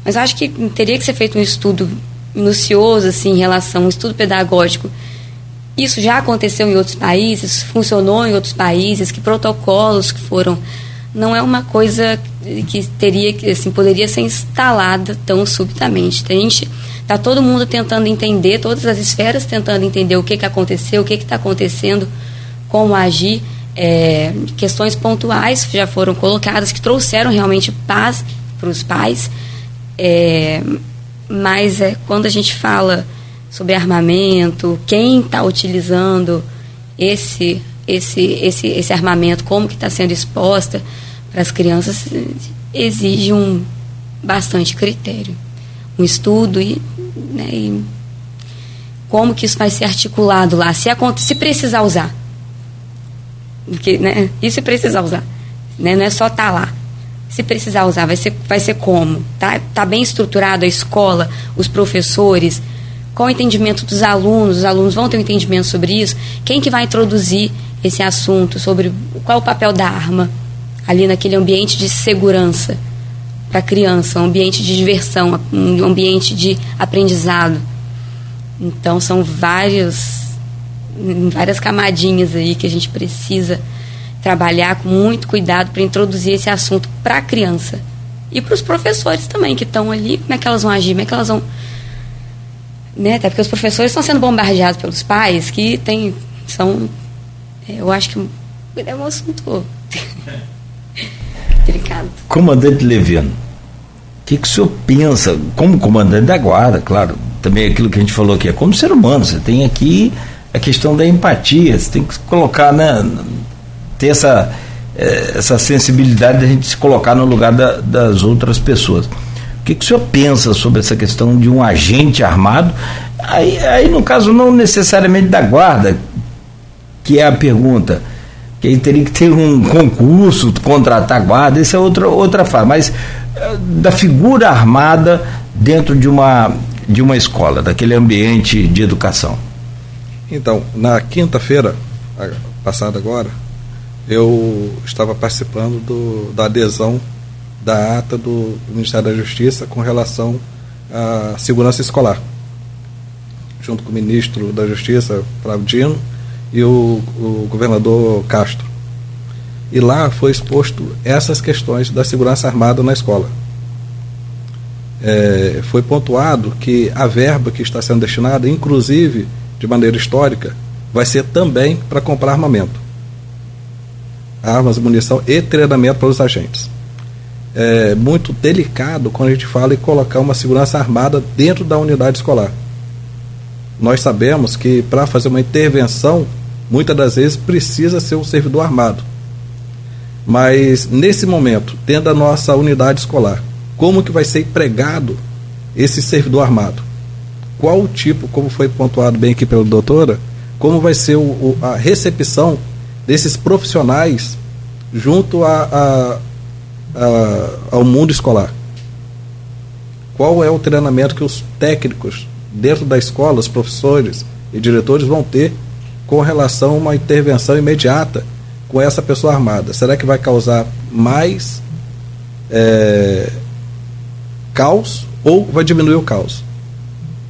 C: mas acho que teria que ser feito um estudo minucioso assim, em relação um estudo pedagógico. Isso já aconteceu em outros países, funcionou em outros países, que protocolos que foram. Não é uma coisa que teria que assim, poderia ser instalada tão subitamente. A gente está todo mundo tentando entender, todas as esferas tentando entender o que, que aconteceu, o que está acontecendo, como agir. É, questões pontuais já foram colocadas que trouxeram realmente paz para os pais é, mas é quando a gente fala sobre armamento, quem está utilizando esse, esse, esse, esse armamento, como que está sendo exposta para as crianças, exige um bastante critério, um estudo e, né, e como que isso vai ser articulado lá, se, se precisar usar. Porque, né, e se precisar usar? Né, não é só estar tá lá se precisar usar, vai ser, vai ser como? Tá, tá bem estruturado a escola, os professores? Qual o entendimento dos alunos? Os alunos vão ter um entendimento sobre isso? Quem que vai introduzir esse assunto sobre qual o papel da arma ali naquele ambiente de segurança para a criança, um ambiente de diversão, um ambiente de aprendizado. Então são vários várias camadinhas aí que a gente precisa trabalhar com muito cuidado para introduzir esse assunto para a criança. E para os professores também, que estão ali, como é que elas vão agir, como é que elas vão. Né? Até porque os professores estão sendo bombardeados pelos pais, que tem, são. É, eu acho que é um assunto delicado.
A: Comandante Leviano, o que, que o senhor pensa, como comandante da guarda, claro, também aquilo que a gente falou aqui, é como ser humano, você tem aqui a questão da empatia, você tem que colocar né, ter essa, eh, essa sensibilidade de a gente se colocar no lugar da, das outras pessoas. O que, que o senhor pensa sobre essa questão de um agente armado? Aí, aí, no caso, não necessariamente da guarda, que é a pergunta, que aí teria que ter um concurso, contratar guarda, isso é outra, outra fase, mas eh, da figura armada dentro de uma, de uma escola, daquele ambiente de educação.
D: Então, na quinta-feira, passada agora, eu estava participando do, da adesão da ata do Ministério da Justiça com relação à segurança escolar, junto com o ministro da Justiça, Flávio Dino, e o, o governador Castro. E lá foi exposto essas questões da segurança armada na escola. É, foi pontuado que a verba que está sendo destinada, inclusive de maneira histórica, vai ser também para comprar armamento armas, munição e treinamento para os agentes. É muito delicado quando a gente fala em colocar uma segurança armada dentro da unidade escolar. Nós sabemos que para fazer uma intervenção, muitas das vezes precisa ser um servidor armado. Mas nesse momento, dentro da nossa unidade escolar, como que vai ser empregado esse servidor armado. Qual o tipo, como foi pontuado bem aqui pela doutora, como vai ser o, o, a recepção desses profissionais junto a, a, a, ao mundo escolar. Qual é o treinamento que os técnicos dentro da escola, os professores e diretores vão ter com relação a uma intervenção imediata com essa pessoa armada? Será que vai causar mais é, caos ou vai diminuir o caos?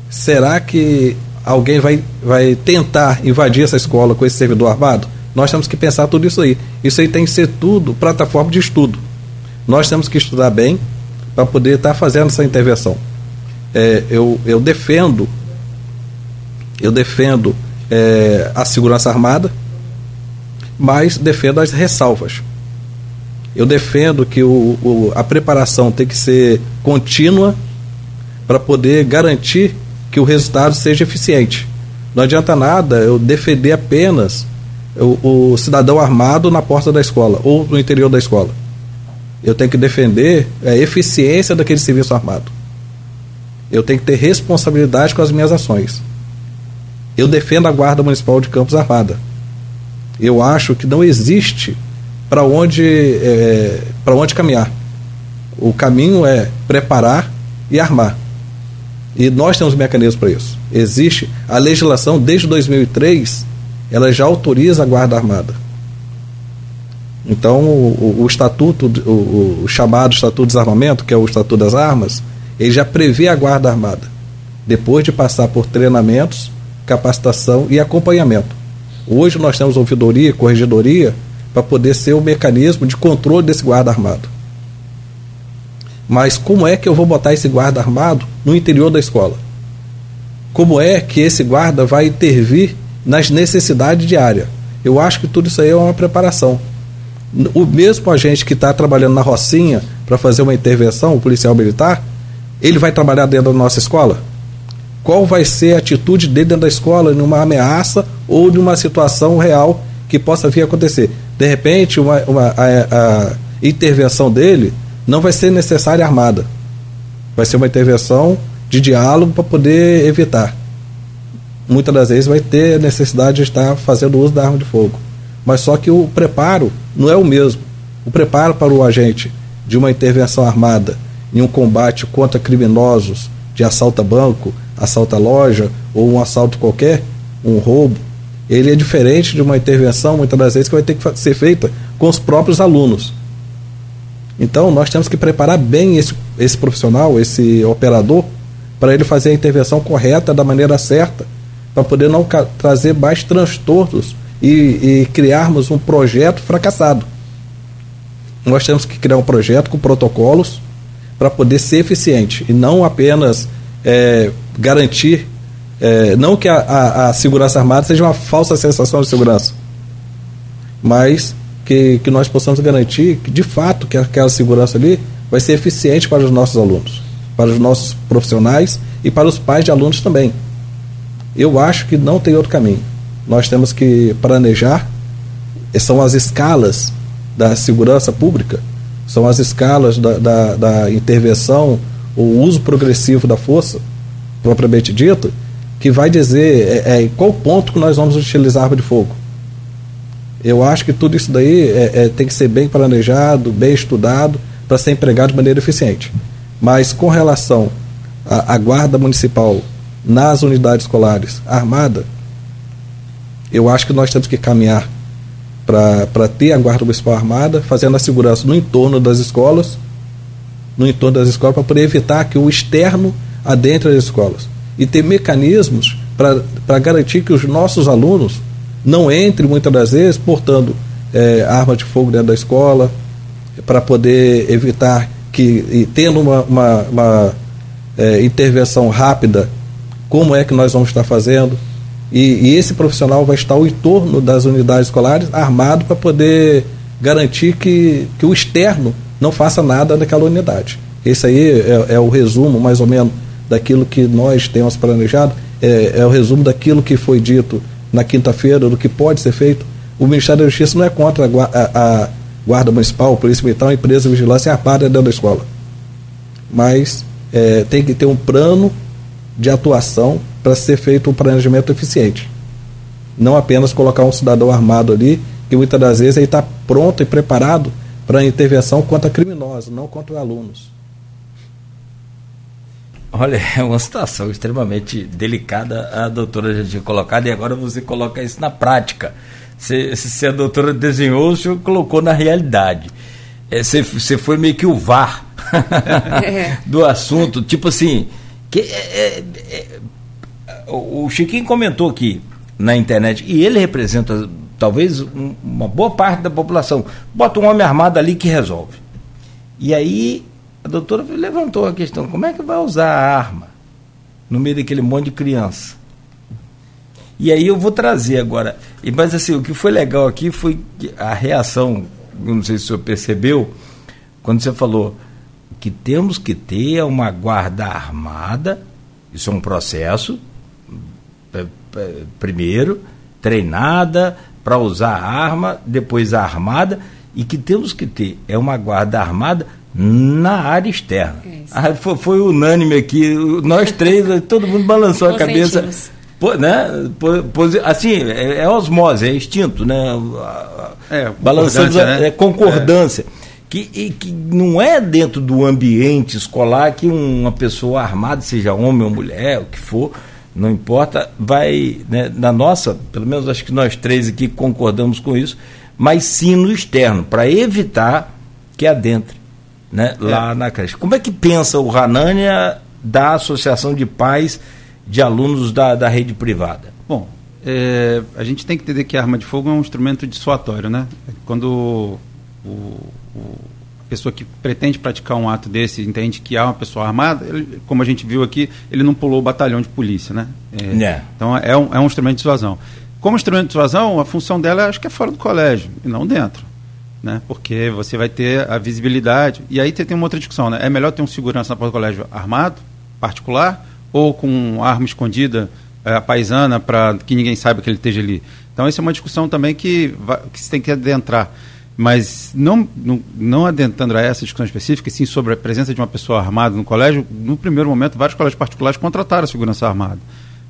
D: Será que alguém vai, vai tentar invadir essa escola com esse servidor armado? Nós temos que pensar tudo isso aí. Isso aí tem que ser tudo plataforma de estudo. Nós temos que estudar bem para poder estar tá fazendo essa intervenção. É, eu, eu defendo, eu defendo é, a segurança armada, mas defendo as ressalvas. Eu defendo que o, o, a preparação tem que ser contínua para poder garantir que o resultado seja eficiente. Não adianta nada eu defender apenas o, o cidadão armado na porta da escola ou no interior da escola. Eu tenho que defender a eficiência daquele serviço armado. Eu tenho que ter responsabilidade com as minhas ações. Eu defendo a Guarda Municipal de Campos Armada. Eu acho que não existe para onde, é, onde caminhar. O caminho é preparar e armar. E nós temos mecanismos para isso. Existe a legislação desde 2003 ela já autoriza a Guarda Armada. Então, o, o, o estatuto, o, o, chamado Estatuto de Desarmamento, que é o Estatuto das Armas, ele já prevê a Guarda Armada, depois de passar por treinamentos, capacitação e acompanhamento. Hoje nós temos ouvidoria e corregedoria para poder ser o mecanismo de controle desse guarda armado. Mas como é que eu vou botar esse guarda armado no interior da escola? Como é que esse guarda vai intervir nas necessidades diárias. Eu acho que tudo isso aí é uma preparação. O mesmo agente que está trabalhando na Rocinha para fazer uma intervenção, o policial militar, ele vai trabalhar dentro da nossa escola? Qual vai ser a atitude dele dentro da escola numa ameaça ou numa situação real que possa vir a acontecer? De repente, uma, uma a, a intervenção dele não vai ser necessária armada. Vai ser uma intervenção de diálogo para poder evitar muitas das vezes vai ter necessidade de estar fazendo uso da arma de fogo. Mas só que o preparo não é o mesmo. O preparo para o agente de uma intervenção armada em um combate contra criminosos de assalto a banco, assalto a loja ou um assalto qualquer, um roubo, ele é diferente de uma intervenção, muitas das vezes, que vai ter que ser feita com os próprios alunos. Então, nós temos que preparar bem esse, esse profissional, esse operador, para ele fazer a intervenção correta, da maneira certa, para poder não trazer mais transtornos e, e criarmos um projeto fracassado. Nós temos que criar um projeto com protocolos para poder ser eficiente e não apenas é, garantir, é, não que a, a, a, segurança armada seja uma falsa sensação de segurança, mas que, que nós possamos garantir que de fato que aquela segurança ali vai ser eficiente para os nossos alunos, para os nossos profissionais e para os pais de alunos também. Eu acho que não tem outro caminho. Nós temos que planejar, são as escalas da segurança pública, são as escalas da, da, da intervenção, o uso progressivo da força, propriamente dito, que vai dizer é, é, em qual ponto que nós vamos utilizar arma de fogo. Eu acho que tudo isso daí é, é, tem que ser bem planejado, bem estudado, para ser empregado de maneira eficiente. Mas com relação à, à guarda municipal nas unidades escolares armada, eu acho que nós temos que caminhar para ter a Guarda Municipal Armada, fazendo a segurança no entorno das escolas, no entorno das escolas, para poder evitar que o externo adentre as escolas. E ter mecanismos para garantir que os nossos alunos não entrem muitas das vezes portando é, arma de fogo dentro da escola, para poder evitar que, tendo uma, uma, uma é, intervenção rápida como é que nós vamos estar fazendo. E, e esse profissional vai estar ao entorno das unidades escolares armado para poder garantir que, que o externo não faça nada daquela unidade. Esse aí é, é o resumo, mais ou menos, daquilo que nós temos planejado, é, é o resumo daquilo que foi dito na quinta-feira, do que pode ser feito. O Ministério da Justiça não é contra a, a, a Guarda Municipal, a Polícia Militar, a empresa de vigilância armada dentro da escola. mas é, tem que ter um plano de atuação para ser feito um planejamento eficiente. Não apenas colocar um cidadão armado ali, que muitas das vezes ele está pronto e preparado para a intervenção contra criminosos, não contra alunos.
A: Olha, é uma situação extremamente delicada a doutora já tinha colocado e agora você coloca isso na prática. Se, se a doutora desenhou, o senhor colocou na realidade. É, você, você foi meio que o VAR é. do assunto, tipo assim. Que, é, é, é, o Chiquinho comentou aqui na internet, e ele representa talvez um, uma boa parte da população. Bota um homem armado ali que resolve. E aí a doutora levantou a questão: como é que vai usar a arma no meio daquele monte de criança? E aí eu vou trazer agora. Mas assim, o que foi legal aqui foi a reação, não sei se o senhor percebeu, quando você falou que temos que ter uma guarda armada, isso é um processo, primeiro, treinada para usar a arma, depois armada, e que temos que ter é uma guarda armada na área externa. É ah, foi, foi, unânime aqui, nós três, todo mundo balançou a cabeça. né? assim, é, é, osmose, é instinto, né? É, Balançando né? é concordância. É. Que, e, que não é dentro do ambiente escolar que uma pessoa armada, seja homem ou mulher, o que for, não importa, vai, né, na nossa, pelo menos acho que nós três aqui concordamos com isso, mas sim no externo, para evitar que adentre né, é. lá na creche. Como é que pensa o Ranânia da Associação de Pais de Alunos da, da rede privada?
B: Bom, é, a gente tem que entender que a arma de fogo é um instrumento dissuatório, né? Quando o, o, a pessoa que pretende praticar um ato desse entende que há uma pessoa armada, ele, como a gente viu aqui, ele não pulou o batalhão de polícia, né? É, é. Então é um, é um instrumento de dissuasão. Como instrumento de dissuasão, a função dela acho que é fora do colégio e não dentro né? Porque você vai ter a visibilidade. E aí tem uma outra discussão, né? É melhor ter um segurança na porta do colégio armado, particular, ou com arma escondida, é, paisana, para que ninguém saiba que ele esteja ali. Então, essa é uma discussão também que, que você tem que adentrar. Mas não, não, não adentrando a essa discussão específica, sim sobre a presença de uma pessoa armada no colégio, no primeiro momento, vários colégios particulares contrataram a segurança armada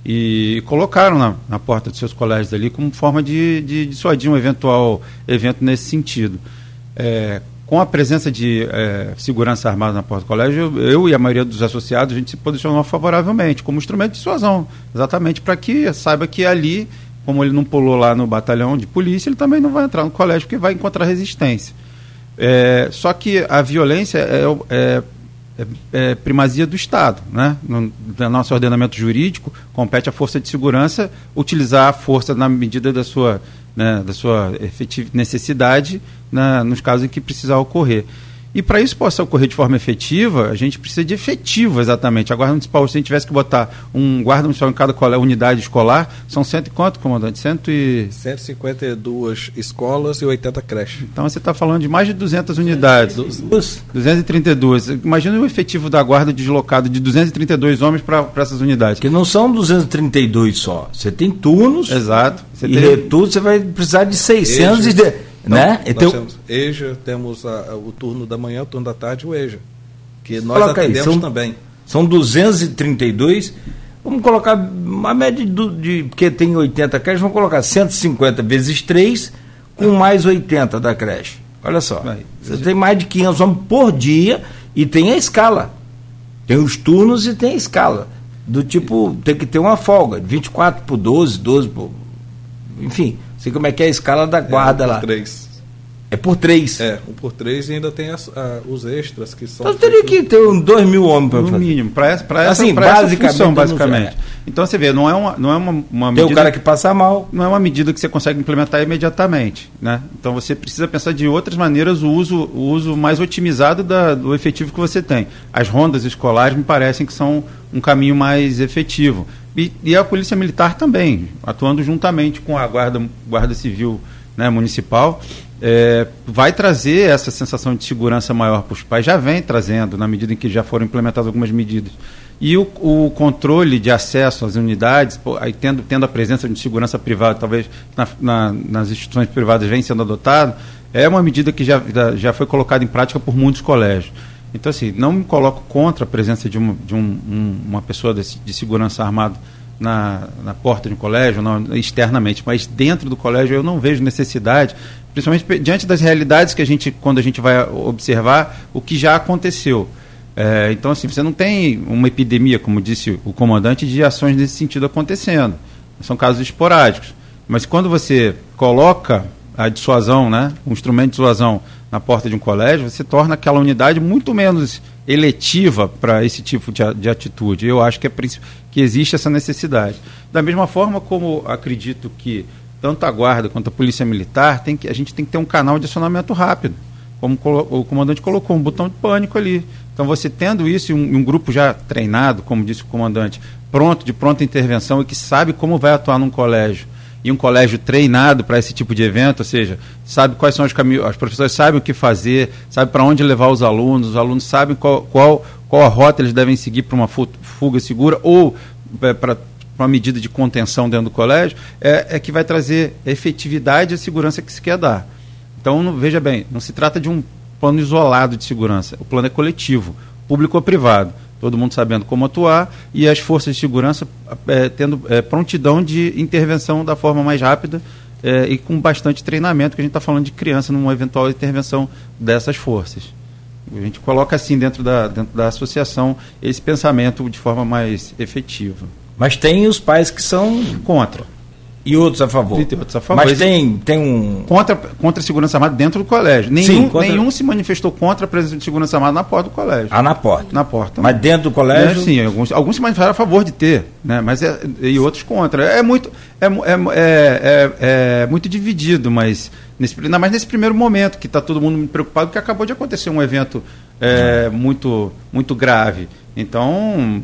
B: e colocaram na, na, porta dos seus colégios ali como forma de, de dissuadir um eventual evento nesse sentido. É, com a presença de é, segurança armada na porta do colégio, eu, e a maioria dos associados, a gente se posicionou favoravelmente, como instrumento de dissuasão, exatamente para que saiba que ali, como ele não pulou lá no batalhão de polícia, ele também não vai entrar no colégio porque vai encontrar resistência. É, só que a violência é, é é, primazia do Estado. Né? No, no, nosso ordenamento jurídico, compete à força de segurança utilizar a força na medida da sua, né, da sua necessidade na, nos casos em que precisar ocorrer. E para isso possa ocorrer de forma efetiva, a gente precisa de efetivo, exatamente. A Guarda Municipal, se a gente tivesse que botar um guarda municipal em cada unidade escolar, são cento e quanto, comandante?
D: Cento e... 152 escolas e 80 creches.
B: Então você está falando de mais de 200 unidades. 232. Imagina o efetivo da Guarda deslocado de 232 homens para essas unidades.
A: Que não são 232 só. Você tem turnos.
B: Exato.
A: Você e tem... retorno, você vai precisar de 600 e... De
D: então, né? Então, temos EJA, temos a, a, o turno da manhã, o turno da tarde, o EJA. Que nós atendemos aí,
A: são,
D: também.
A: São 232. Vamos colocar uma média de, de porque tem 80 creches, vamos colocar 150 vezes 3 com mais 80 da creche. Olha só. Vai, você tem mais de 500 homens por dia e tem a escala. Tem os turnos e tem a escala. Do tipo, tem que ter uma folga, 24 por 12, 12 por. Enfim, Sei como é que é a escala da guarda é, um lá.
D: Três.
A: É por três.
D: É, um por três e ainda tem as, a, os extras que são.
A: Então teria que ter um, dois mil homens
B: para fazer. No mínimo, para essa, pra essa, assim, pra basicamente, essa função, basicamente. Então você vê, não é uma, não é uma, uma
A: medida. Tem o cara que passa mal.
B: Não é uma medida que você consegue implementar imediatamente. Né? Então você precisa pensar de outras maneiras o uso, o uso mais otimizado da, do efetivo que você tem. As rondas escolares me parecem que são um caminho mais efetivo. E, e, a Polícia Militar também, atuando juntamente com a Guarda, guarda Civil né, Municipal, é, vai trazer essa sensação de segurança maior para os pais, já vem trazendo, na medida em que já foram implementadas algumas medidas. E o, o controle de acesso às unidades, pô, aí tendo, tendo a presença de segurança privada, talvez na, na, nas instituições privadas vem sendo adotado, é uma medida que já, já foi colocada em prática por muitos colégios. Então, assim, não me coloco contra a presença de, uma, de um, um, uma pessoa de, de segurança armada na, na, porta de um colégio, não, externamente, mas dentro do colégio eu não vejo necessidade, principalmente diante das realidades que a gente, quando a gente vai observar, o que já aconteceu. É, então, assim, você não tem uma epidemia, como disse o comandante, de ações nesse sentido acontecendo. São casos esporádicos. Mas quando você coloca a dissuasão, né, um instrumento de dissuasão na porta de um colégio, você torna aquela unidade muito menos eletiva para esse tipo de, de, atitude. Eu acho que, é, que existe essa necessidade. Da mesma forma como acredito que tanto a guarda quanto a polícia militar tem que a gente tem que ter um canal de acionamento rápido, como o comandante colocou um botão de pânico ali. Então você tendo isso e um, um grupo já treinado, como disse o comandante, pronto de pronta intervenção e que sabe como vai atuar num colégio e um colégio treinado para esse tipo de evento, ou seja, sabe quais são os caminhos, os professores sabem o que fazer, sabem para onde levar os alunos, os alunos sabem qual, qual, qual a rota eles devem seguir para uma fuga segura ou é, para uma medida de contenção dentro do colégio, é, é que vai trazer efetividade e segurança que se quer dar. Então, não, veja bem, não se trata de um plano isolado de segurança, o plano é coletivo, público ou privado todo mundo sabendo como atuar e as forças de segurança é, tendo é, prontidão de intervenção da forma mais rápida é, e com bastante treinamento, que a gente está falando de criança numa eventual intervenção dessas forças. A gente coloca assim dentro da, dentro da associação esse pensamento de forma mais efetiva.
A: Mas tem os pais que são contra. E outros a favor. E outros a favor. Mas tem, tem um.
B: Contra, contra a segurança armada dentro do colégio. Nenhum, Sim, contra... nenhum se manifestou contra a presença de segurança armada na porta do colégio.
A: Ah, na porta.
B: Na porta.
A: Mas dentro do colégio.
B: É, sim, alguns, alguns se manifestaram a favor de ter, né? Mas é, e outros contra. É muito, é, é, é, é, é muito dividido, mas nesse, ainda mais nesse primeiro momento, que está todo mundo preocupado, porque acabou de acontecer um evento é, muito, muito grave. Então,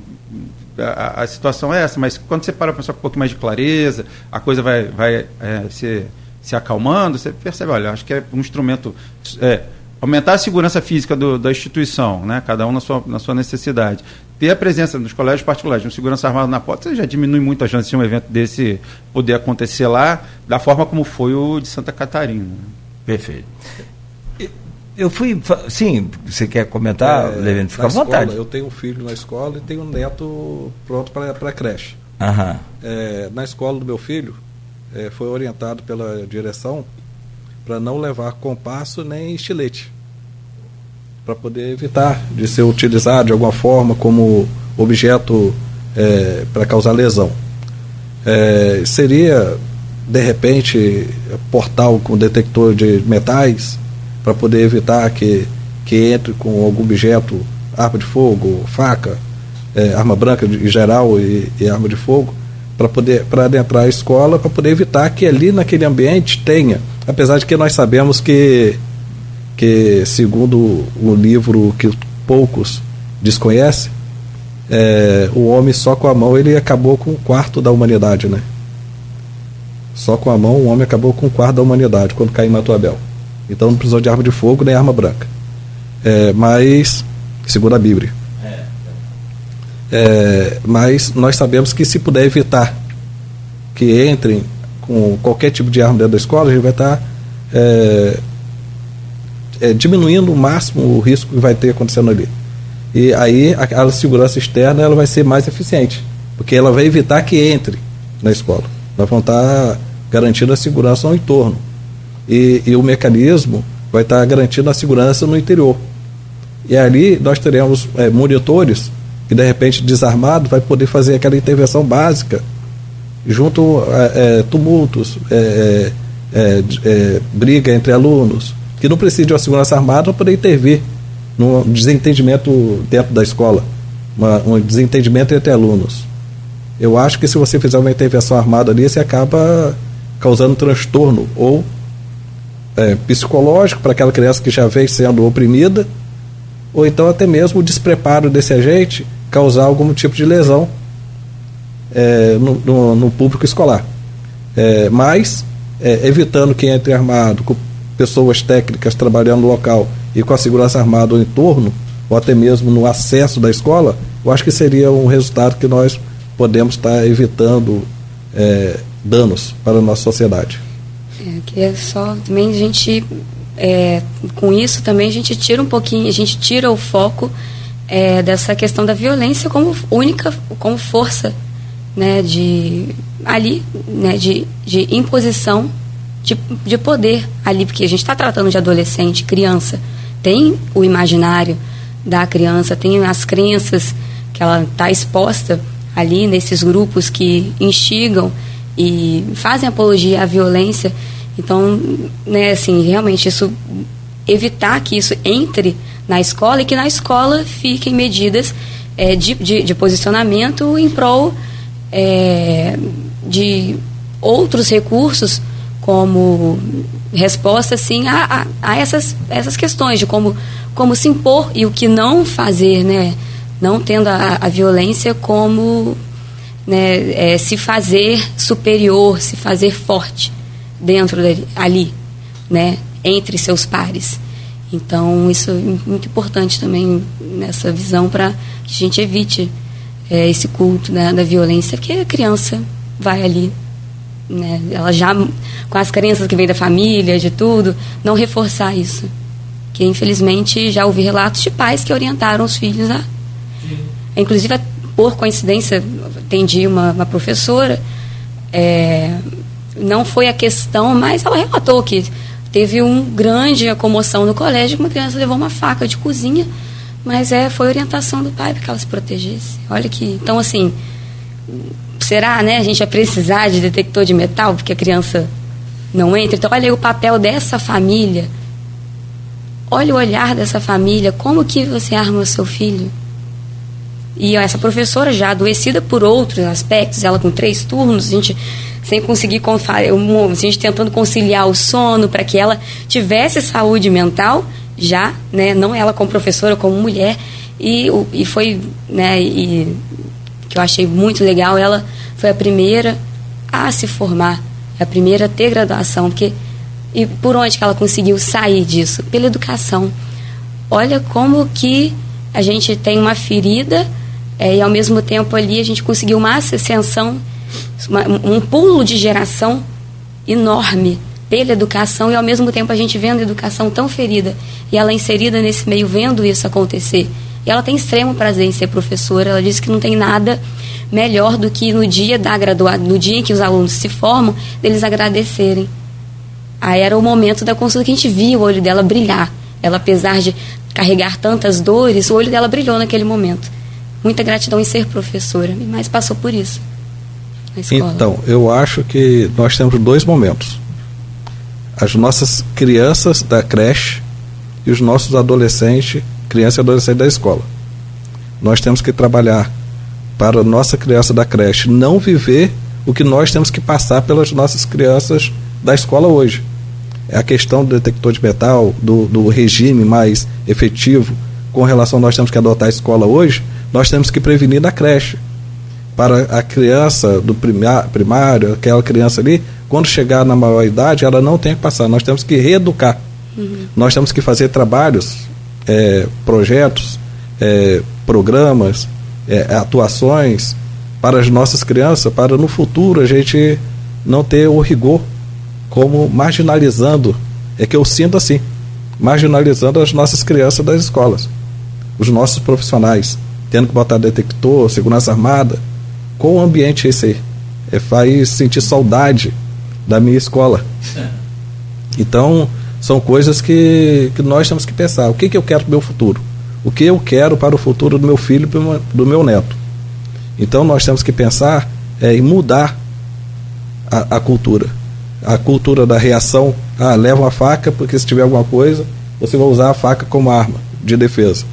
B: a, a, situação é essa, mas quando você para para pensar com um pouco mais de clareza, a coisa vai, vai é, se, se acalmando, você percebe, olha, acho que é um instrumento. É, aumentar a segurança física do, da instituição, né? cada um na sua, na sua necessidade. Ter a presença nos colégios particulares de um segurança armado na porta, você já diminui muito a chance de um evento desse poder acontecer lá, da forma como foi o de Santa Catarina.
A: Perfeito. Eu fui. Sim, você quer comentar, é, Levino? Fica à vontade.
D: Escola, eu tenho um filho na escola e tenho um neto pronto para a creche. É, na escola do meu filho, é, foi orientado pela direção para não levar compasso nem estilete. Para poder evitar de ser utilizado de alguma forma como objeto é, para causar lesão. É, seria, de repente, portal com detector de metais para poder evitar que, que entre com algum objeto, arma de fogo, faca, é, arma branca em geral e, e arma de fogo, para poder para adentrar a escola, para poder evitar que ali naquele ambiente tenha, apesar de que nós sabemos que que segundo o livro que poucos desconhecem, é, o homem só com a mão ele acabou com um quarto da humanidade, né? Só com a mão o homem acabou com um quarto da humanidade quando caiu em Matuabel. Então não precisou de arma de fogo nem arma branca. É, mas, segundo a Bíblia. É, mas nós sabemos que se puder evitar que entrem com qualquer tipo de arma dentro da escola, a gente vai estar é, é, diminuindo o máximo o risco que vai ter acontecendo ali. E aí a, segurança externa ela vai ser mais eficiente, porque ela vai evitar que entre na escola. Nós vamos estar garantindo a segurança ao entorno e, e o mecanismo vai estar garantindo a segurança no interior. E ali nós teremos é, monitores que de repente desarmado vai poder fazer aquela intervenção básica junto a é, tumultos, é, é, é, briga entre alunos, que não precisa de uma segurança armada para poder intervir num desentendimento dentro da escola, uma, um desentendimento entre alunos. Eu acho que se você fizer uma intervenção armada ali, você acaba causando transtorno ou é, psicológico para aquela criança que já vem sendo oprimida, ou então até mesmo o despreparo desse agente causar algum tipo de lesão é, no, no, no, público escolar. É, mas, é, evitando que entre armado, com pessoas técnicas trabalhando no local e com a segurança armada no entorno, ou até mesmo no acesso da escola, eu acho que seria um resultado que nós podemos estar evitando é, danos para a nossa sociedade.
C: É, é só também a gente é, com isso também a gente tira um pouquinho, a gente tira o foco é, dessa questão da violência como única, como força né, de ali, né, de, de imposição de, de poder ali, porque a gente está tratando de adolescente, criança, tem o imaginário da criança, tem as crenças que ela está exposta ali nesses grupos que instigam e fazem apologia à violência. Então, né, assim, realmente isso evitar que isso entre na escola e que na escola fiquem medidas é, de, de, de, posicionamento em prol é, de outros recursos como resposta assim a, a, a, essas, essas questões de como, como se impor e o que não fazer, né? Não tendo a, a violência como né, é, se fazer superior, se fazer forte dentro dali, ali, né? Entre seus pares. Então, isso é muito importante também nessa visão para que a gente evite é, esse culto né, da violência, que a criança vai ali, né, ela já, com as crenças que vem da família, de tudo, não reforçar isso. Que, infelizmente, já ouvi relatos de pais que orientaram os filhos a. Inclusive, por coincidência, atendi uma, uma professora, é, não foi a questão, mas ela relatou que teve um grande comoção no colégio, uma criança levou uma faca de cozinha, mas é foi orientação do pai para que ela se protegesse. Olha que, então assim, será, né, a gente vai precisar de detector de metal porque a criança não entra. Então olha aí o papel dessa família. Olha o olhar dessa família, como que você arma o seu filho? E essa professora já adoecida por outros aspectos, ela com três turnos, a gente sem conseguir a gente tentando conciliar o sono para que ela tivesse saúde mental já, né, não ela como professora, como mulher e, e foi, né, e que eu achei muito legal, ela foi a primeira a se formar, a primeira a ter graduação, porque e por onde que ela conseguiu sair disso? Pela educação. Olha como que a gente tem uma ferida é, e ao mesmo tempo ali a gente conseguiu uma ascensão uma, um pulo de geração enorme pela educação e ao mesmo tempo a gente vendo a educação tão ferida e ela inserida nesse meio vendo isso acontecer. E ela tem extremo prazer em ser professora. Ela disse que não tem nada melhor do que no dia da graduada, no dia em que os alunos se formam, deles agradecerem. Aí era o momento da consulta que a gente via o olho dela brilhar. Ela, apesar de carregar tantas dores, o olho dela brilhou naquele momento. Muita gratidão em ser professora, mas passou por isso?
D: Então, eu acho que nós temos dois momentos. As nossas crianças da creche e os nossos adolescentes, crianças e adolescentes da escola. Nós temos que trabalhar para a nossa criança da creche não viver o que nós temos que passar pelas nossas crianças da escola hoje. É a questão do detector de metal, do, do regime mais efetivo com relação nós temos que adotar a escola hoje, nós temos que prevenir da creche para a criança do primário, aquela criança ali, quando chegar na maior idade, ela não tem que passar. Nós temos que reeducar. Uhum. Nós temos que fazer trabalhos, é, projetos, é, programas, é, atuações para as nossas crianças, para no futuro a gente não ter o rigor como marginalizando, é que eu sinto assim, marginalizando as nossas crianças das escolas, os nossos profissionais, tendo que botar detector, segurança armada, qual o ambiente esse aí? É, faz sentir saudade da minha escola. Então, são coisas que, que nós temos que pensar. O que, que eu quero para o meu futuro? O que eu quero para o futuro do meu filho e do meu neto? Então, nós temos que pensar é, em mudar a, a cultura. A cultura da reação. Ah, leva uma faca, porque se tiver alguma coisa, você vai usar a faca como arma de defesa.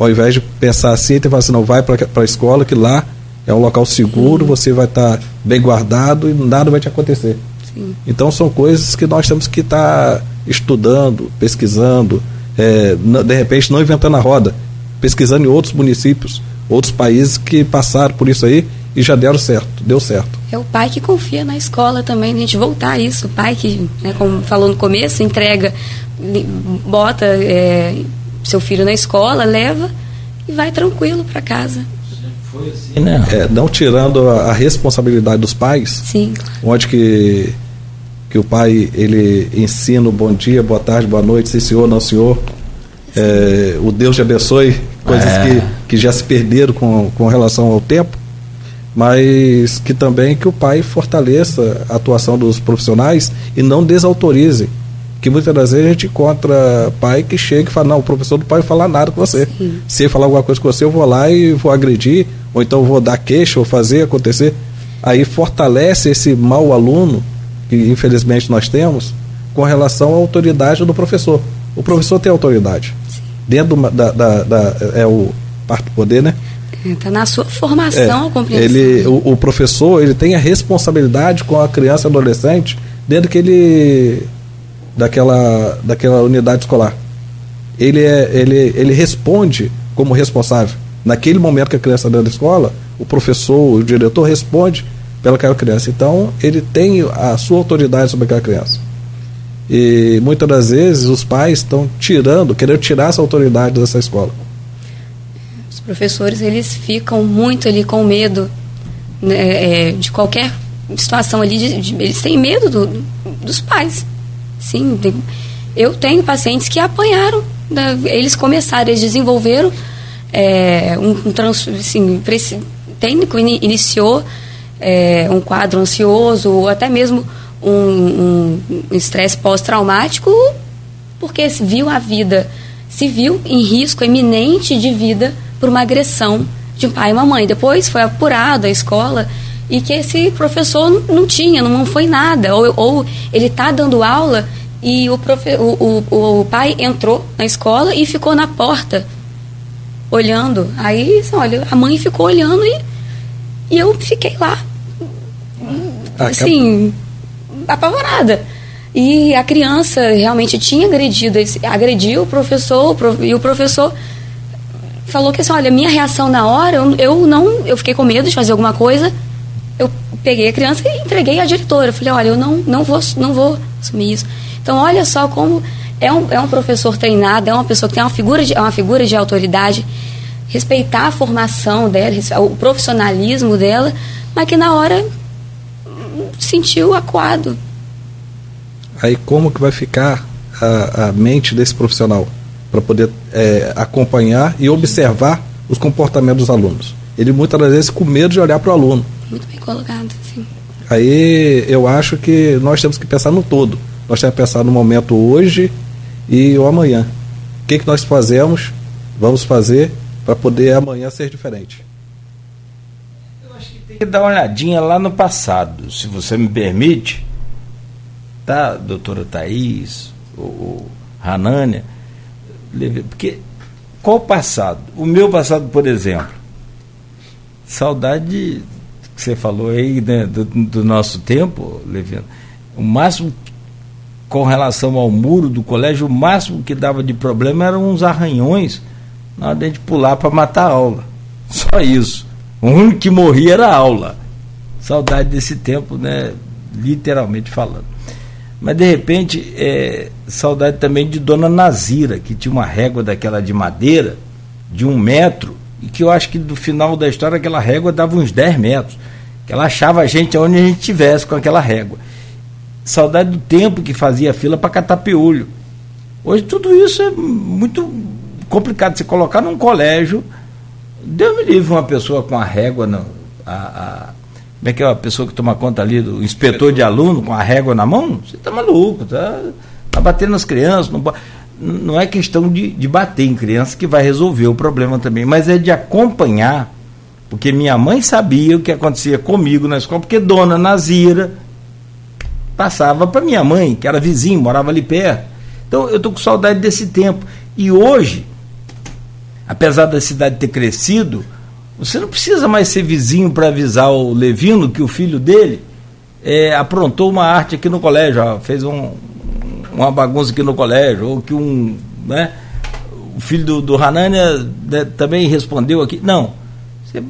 D: Ao invés de pensar assim, você fala assim, não, vai para a escola que lá é um local seguro, você vai estar tá bem guardado e nada vai te acontecer. Sim. Então são coisas que nós temos que estar tá estudando, pesquisando, é, de repente não inventando a roda, pesquisando em outros municípios, outros países que passaram por isso aí e já deram certo, deu certo.
C: É o pai que confia na escola também, a gente voltar a isso. O pai que, né, como falou no começo, entrega, bota é, seu filho na escola, leva e vai tranquilo para casa.
D: Foi assim, né? É, não tirando a, a, responsabilidade dos pais,
C: Sim.
D: onde que que o pai ele ensina o bom dia, boa tarde, boa noite, sim senhor, não senhor. É, o Deus te abençoe, coisas é. que, que já se perderam com, com relação ao tempo, mas que também que o pai fortaleça a atuação dos profissionais e não desautorize. Que muitas das vezes a gente encontra pai que chega e fala, não, o professor não pode falar nada com você. Sim. Se ele falar alguma coisa com você, eu vou lá e vou agredir, ou então vou dar queixa, ou fazer acontecer. Aí fortalece esse mau aluno que infelizmente nós temos, com relação à autoridade do professor. O professor tem autoridade. Sim. Dentro da, da, da, É o parte do poder, né?
C: Está na sua formação,
D: é, compreensão. Ele, o, o, professor ele tem a responsabilidade com a criança e adolescente dentro que ele daquela, daquela unidade escolar. Ele, é, ele, ele responde como responsável. Naquele momento que a criança está dentro da escola, o professor, o diretor responde pelaquela criança. Então, ele tem a sua autoridade sobre aquela criança. E muitas das vezes os pais estão tirando, querendo tirar essa autoridade dessa escola.
C: Os professores, eles ficam muito ali com medo né, é, de qualquer situação ali, de, de, eles têm medo do, dos pais. Sim, tem, eu tenho pacientes que apanharam, né, eles começaram, eles desenvolveram é, um, um trans, assim, técnico iniciou é, um quadro ansioso ou até mesmo um estresse um pós-traumático porque viu a vida, se viu em risco iminente de vida por uma agressão de um pai e uma mãe. Depois foi apurado a escola e que esse professor não tinha, não foi nada. Ou, ou ele está dando aula e o, profe, o, o, o pai entrou na escola e ficou na porta olhando. Aí, olha, a mãe ficou olhando e, e eu fiquei lá assim, apavorada. E a criança realmente tinha agredido, agrediu o professor, e o professor falou que assim, olha, minha reação na hora, eu, eu não, eu fiquei com medo de fazer alguma coisa. Eu peguei a criança e entreguei à diretora. Eu falei, olha, eu não, não vou, não vou assumir isso. Então, olha só como é um, é um professor treinado, é uma pessoa que tem uma figura de, é uma figura de autoridade, respeitar a formação dela, o profissionalismo dela, mas que na hora sentiu acuado.
D: Aí como que vai ficar a, a mente desse profissional para poder é, acompanhar e observar os comportamentos dos alunos? Ele muitas vezes com medo de olhar para o aluno.
C: Muito bem colocado, sim.
D: Aí eu acho que nós temos que pensar no todo. Nós temos que pensar no momento hoje e o amanhã. O que, que nós fazemos, vamos fazer para poder amanhã ser diferente
A: que dar uma olhadinha lá no passado, se você me permite, tá, doutora Thaís, o, o Hanânia, porque qual o passado? O meu passado, por exemplo, saudade que você falou aí né, do, do, nosso tempo, Levino, o máximo com relação ao muro do colégio, o máximo que dava de problema eram uns arranhões na hora de a gente pular para matar a aula. Só isso. O único que morria era a aula. Saudade desse tempo, né? Literalmente falando. Mas de repente, é, saudade também de Dona Nazira, que tinha uma régua daquela de madeira, de um metro, e que eu acho que do final da história aquela régua dava uns 10 metros. Que ela achava a gente onde a gente estivesse com aquela régua. Saudade do tempo que fazia fila para catar piolho. Hoje tudo isso é muito complicado. Você colocar num colégio Deus me livre uma pessoa com a régua, a, a, como é que é a pessoa que toma conta ali, do inspetor de aluno com a régua na mão? Você está maluco, tá, tá batendo nas crianças. Não, não é questão de, de bater em criança que vai resolver o problema também, mas é de acompanhar, porque minha mãe sabia o que acontecia comigo na escola, porque dona Nazira passava para minha mãe, que era vizinho, morava ali perto. Então eu estou com saudade desse tempo. E hoje, apesar da cidade ter crescido, você não precisa mais ser vizinho para avisar o Levino que o filho dele é, aprontou uma arte aqui no colégio, ó, fez um, uma bagunça aqui no colégio, ou que um. Né, o filho do, do Hanania né, também respondeu aqui. Não. Você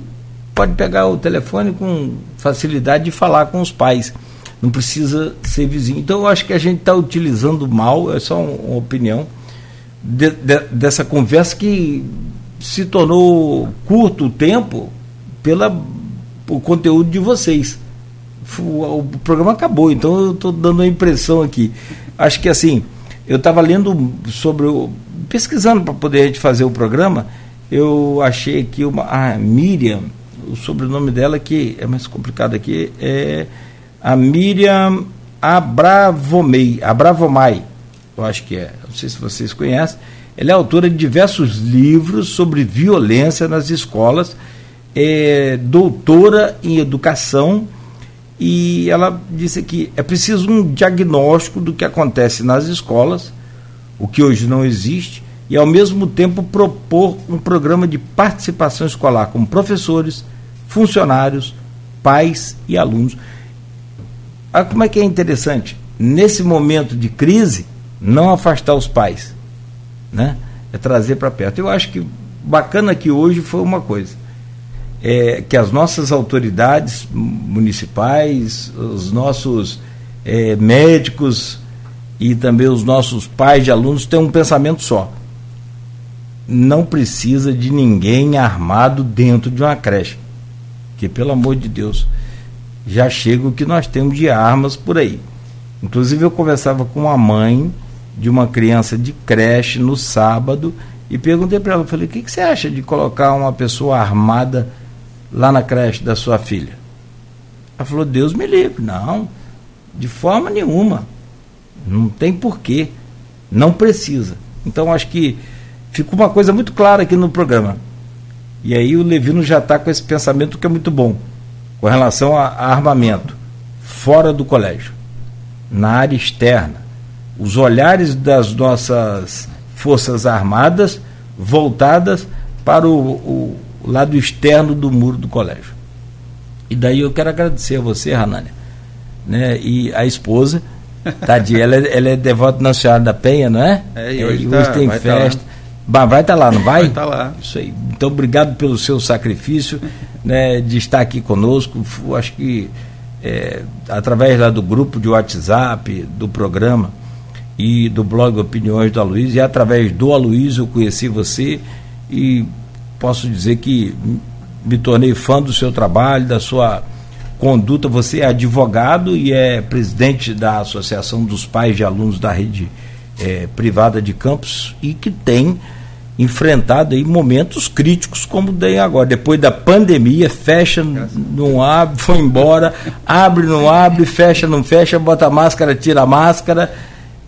A: pode pegar o telefone com facilidade e falar com os pais. Não precisa ser vizinho. Então eu acho que a gente está utilizando mal, é só uma opinião de, de, dessa conversa que se tornou curto o tempo pela o conteúdo de vocês. o programa acabou, então eu estou dando a impressão aqui. Acho que assim, eu estava lendo sobre o. pesquisando para poder fazer o programa, eu achei que uma. A Miriam, o sobrenome dela que é mais complicado aqui, é a Miriam Abravomei, Abravomai, eu acho que é, não sei se vocês conhecem. Ela é autora de diversos livros sobre violência nas escolas, é doutora em educação e ela disse que é preciso um diagnóstico do que acontece nas escolas, o que hoje não existe, e ao mesmo tempo propor um programa de participação escolar com professores, funcionários, pais e alunos. Ah, como é que é interessante? Nesse momento de crise, não afastar os pais, né? É trazer para perto. Eu acho que bacana que hoje foi uma coisa é, que as nossas autoridades municipais, os nossos é, médicos e também os nossos pais de alunos tenham um pensamento só. Não precisa de ninguém armado dentro de uma creche. Que, pelo amor de Deus, já chega o que nós temos de armas por aí. Inclusive, eu conversava com uma mãe de uma criança de creche no sábado e perguntei para ela: falei, o que, que você acha de colocar uma pessoa armada lá na creche da sua filha? Ela falou: Deus me livre. Não, de forma nenhuma. Não tem porquê. Não precisa. Então acho que ficou uma coisa muito clara aqui no programa. E aí o Levino já está com esse pensamento que é muito bom, com relação a, armamento, fora do colégio, na área externa. Os olhares das nossas forças armadas voltadas para o, o o lado externo do muro do colégio. E daí eu quero agradecer a você, Ranânia, né? E a esposa, tadinha, ela, é, ela é devota Nossa Senhora da Penha, não é?
B: É, e hoje, é, e hoje tá, tem festa.
A: Tá vai estar tá lá, não vai?
B: Vai estar tá lá.
A: Isso aí. Então, obrigado pelo seu sacrifício, né, de estar aqui conosco. Acho que é, através lá do grupo de WhatsApp, do programa e do blog Opiniões do Aloysio, e através do Aloysio eu conheci você e posso dizer que me tornei fã do seu trabalho, da sua conduta. Você é advogado e é presidente da Associação dos Pais de Alunos da Rede é, Privada de Campos e que tem enfrentado aí momentos críticos como tem agora. Depois da pandemia, fecha, não abre, foi embora, abre, não abre, fecha, não fecha, bota máscara, tira máscara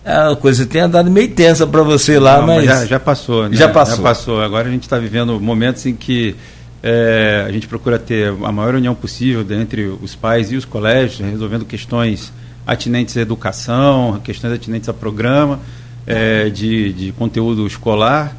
A: a coisa tem andado meio tensa para você lá, Não, mas.
B: Já, já passou, né?
A: Já passou.
B: Já passou. Agora a gente está vivendo momentos em que é, a gente procura ter a maior união possível entre os pais e os colégios, resolvendo questões atinentes à educação, questões atinentes a programa é, de, de conteúdo escolar.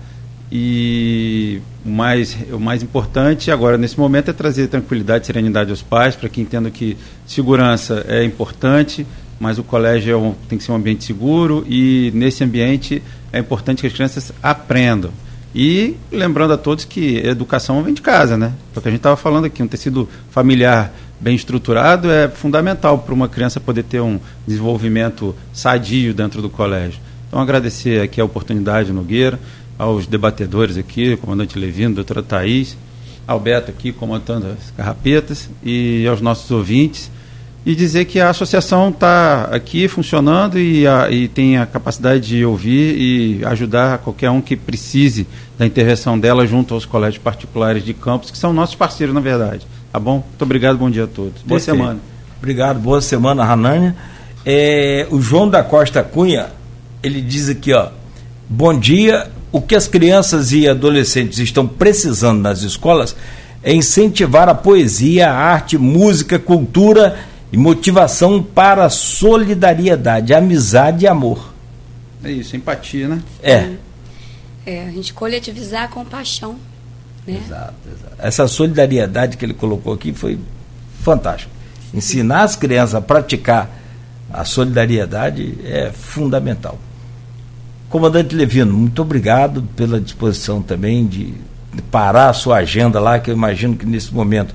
B: E o mais, o mais importante agora, nesse momento, é trazer tranquilidade e serenidade aos pais, para que entendam que segurança é importante, mas o colégio é um, tem que ser um ambiente seguro e nesse ambiente é importante que as crianças aprendam. E lembrando a todos que educação vem de casa, né? É o que a gente estava falando aqui, um tecido familiar bem estruturado é fundamental para uma criança poder ter um desenvolvimento sadio dentro do colégio. Então agradecer aqui a oportunidade, Nogueira, aos debatedores aqui, comandante Levino, doutora Thaís, Alberto aqui comandando as carrapetas e aos nossos ouvintes e dizer que a associação está aqui funcionando e, a, e, tem a capacidade de ouvir e ajudar qualquer um que precise da intervenção dela junto aos colégios particulares de campus, que são nossos parceiros, na verdade. Tá bom? Muito obrigado, bom dia a todos. Boa Perfeito. semana.
A: Obrigado, boa semana, Ranânia. É, o João da Costa Cunha, ele diz aqui, ó, bom dia, o que as crianças e adolescentes estão precisando nas escolas é incentivar a poesia, a arte, música, cultura e motivação para solidariedade, amizade e amor.
B: É isso, empatia, né?
A: É.
C: É, a gente coletivizar a compaixão. Né?
A: Exato, exato. Essa solidariedade que ele colocou aqui foi fantástico. Ensinar as crianças a praticar a solidariedade é fundamental. Comandante Levino, muito obrigado pela disposição também de parar a sua agenda lá, que eu imagino que nesse momento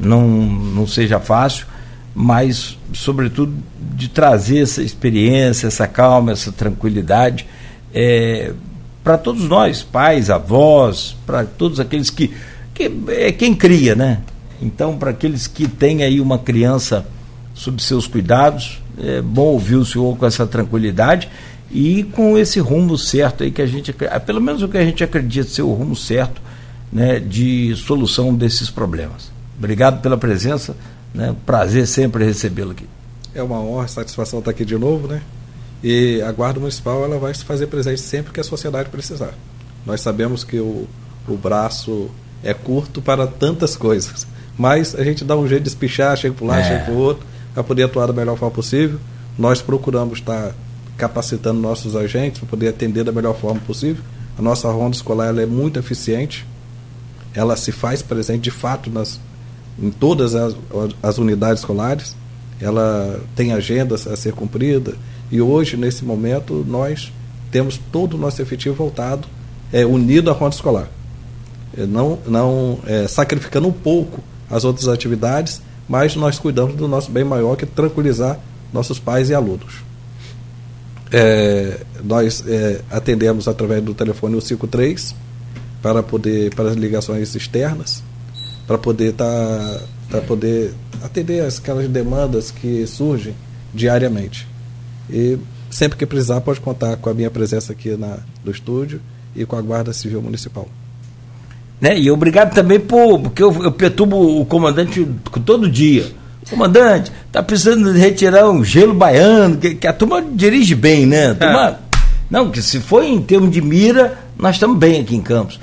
A: não, não seja fácil mas, sobretudo, de trazer essa experiência, essa calma, essa tranquilidade é, para todos nós, pais, avós, para todos aqueles que, que. é quem cria, né? Então, para aqueles que têm aí uma criança sob seus cuidados. É bom ouvir o senhor com essa tranquilidade e com esse rumo certo aí que a gente, pelo menos o que a gente acredita ser o rumo certo né, de solução desses problemas. Obrigado pela presença, né, prazer sempre recebê-lo aqui.
D: É uma honra, satisfação estar aqui de novo, né? E a Guarda Municipal ela vai se fazer presente sempre que a sociedade precisar. Nós sabemos que o, o braço é curto para tantas coisas, mas a gente dá um jeito de espichar, chega para um lado, é. chega para o outro, para poder atuar da melhor forma possível. Nós procuramos estar capacitando nossos agentes para poder atender da melhor forma possível. A nossa ronda escolar ela é muito eficiente, ela se faz presente de fato nas, em todas as, as unidades escolares, ela tem agendas a ser cumprida e hoje, nesse momento, nós temos todo o nosso efetivo voltado, é, unido à ronda escolar. É, não não é, sacrificando um pouco as outras atividades, mas nós cuidamos do nosso bem maior, que é tranquilizar nossos pais e alunos. É, nós é, atendemos através do telefone 153 para poder para as ligações externas, para poder tá, para poder atender aquelas demandas que surgem diariamente. E sempre que precisar pode contar com a minha presença aqui na, no estúdio e com a Guarda Civil Municipal.
A: Né? E obrigado também por porque eu, eu perturbo o comandante todo dia Comandante, tá precisando retirar um gelo baiano, que, que a turma dirige bem, né? Turma, é. Não, que se for em termos de mira, nós estamos bem aqui em Campos.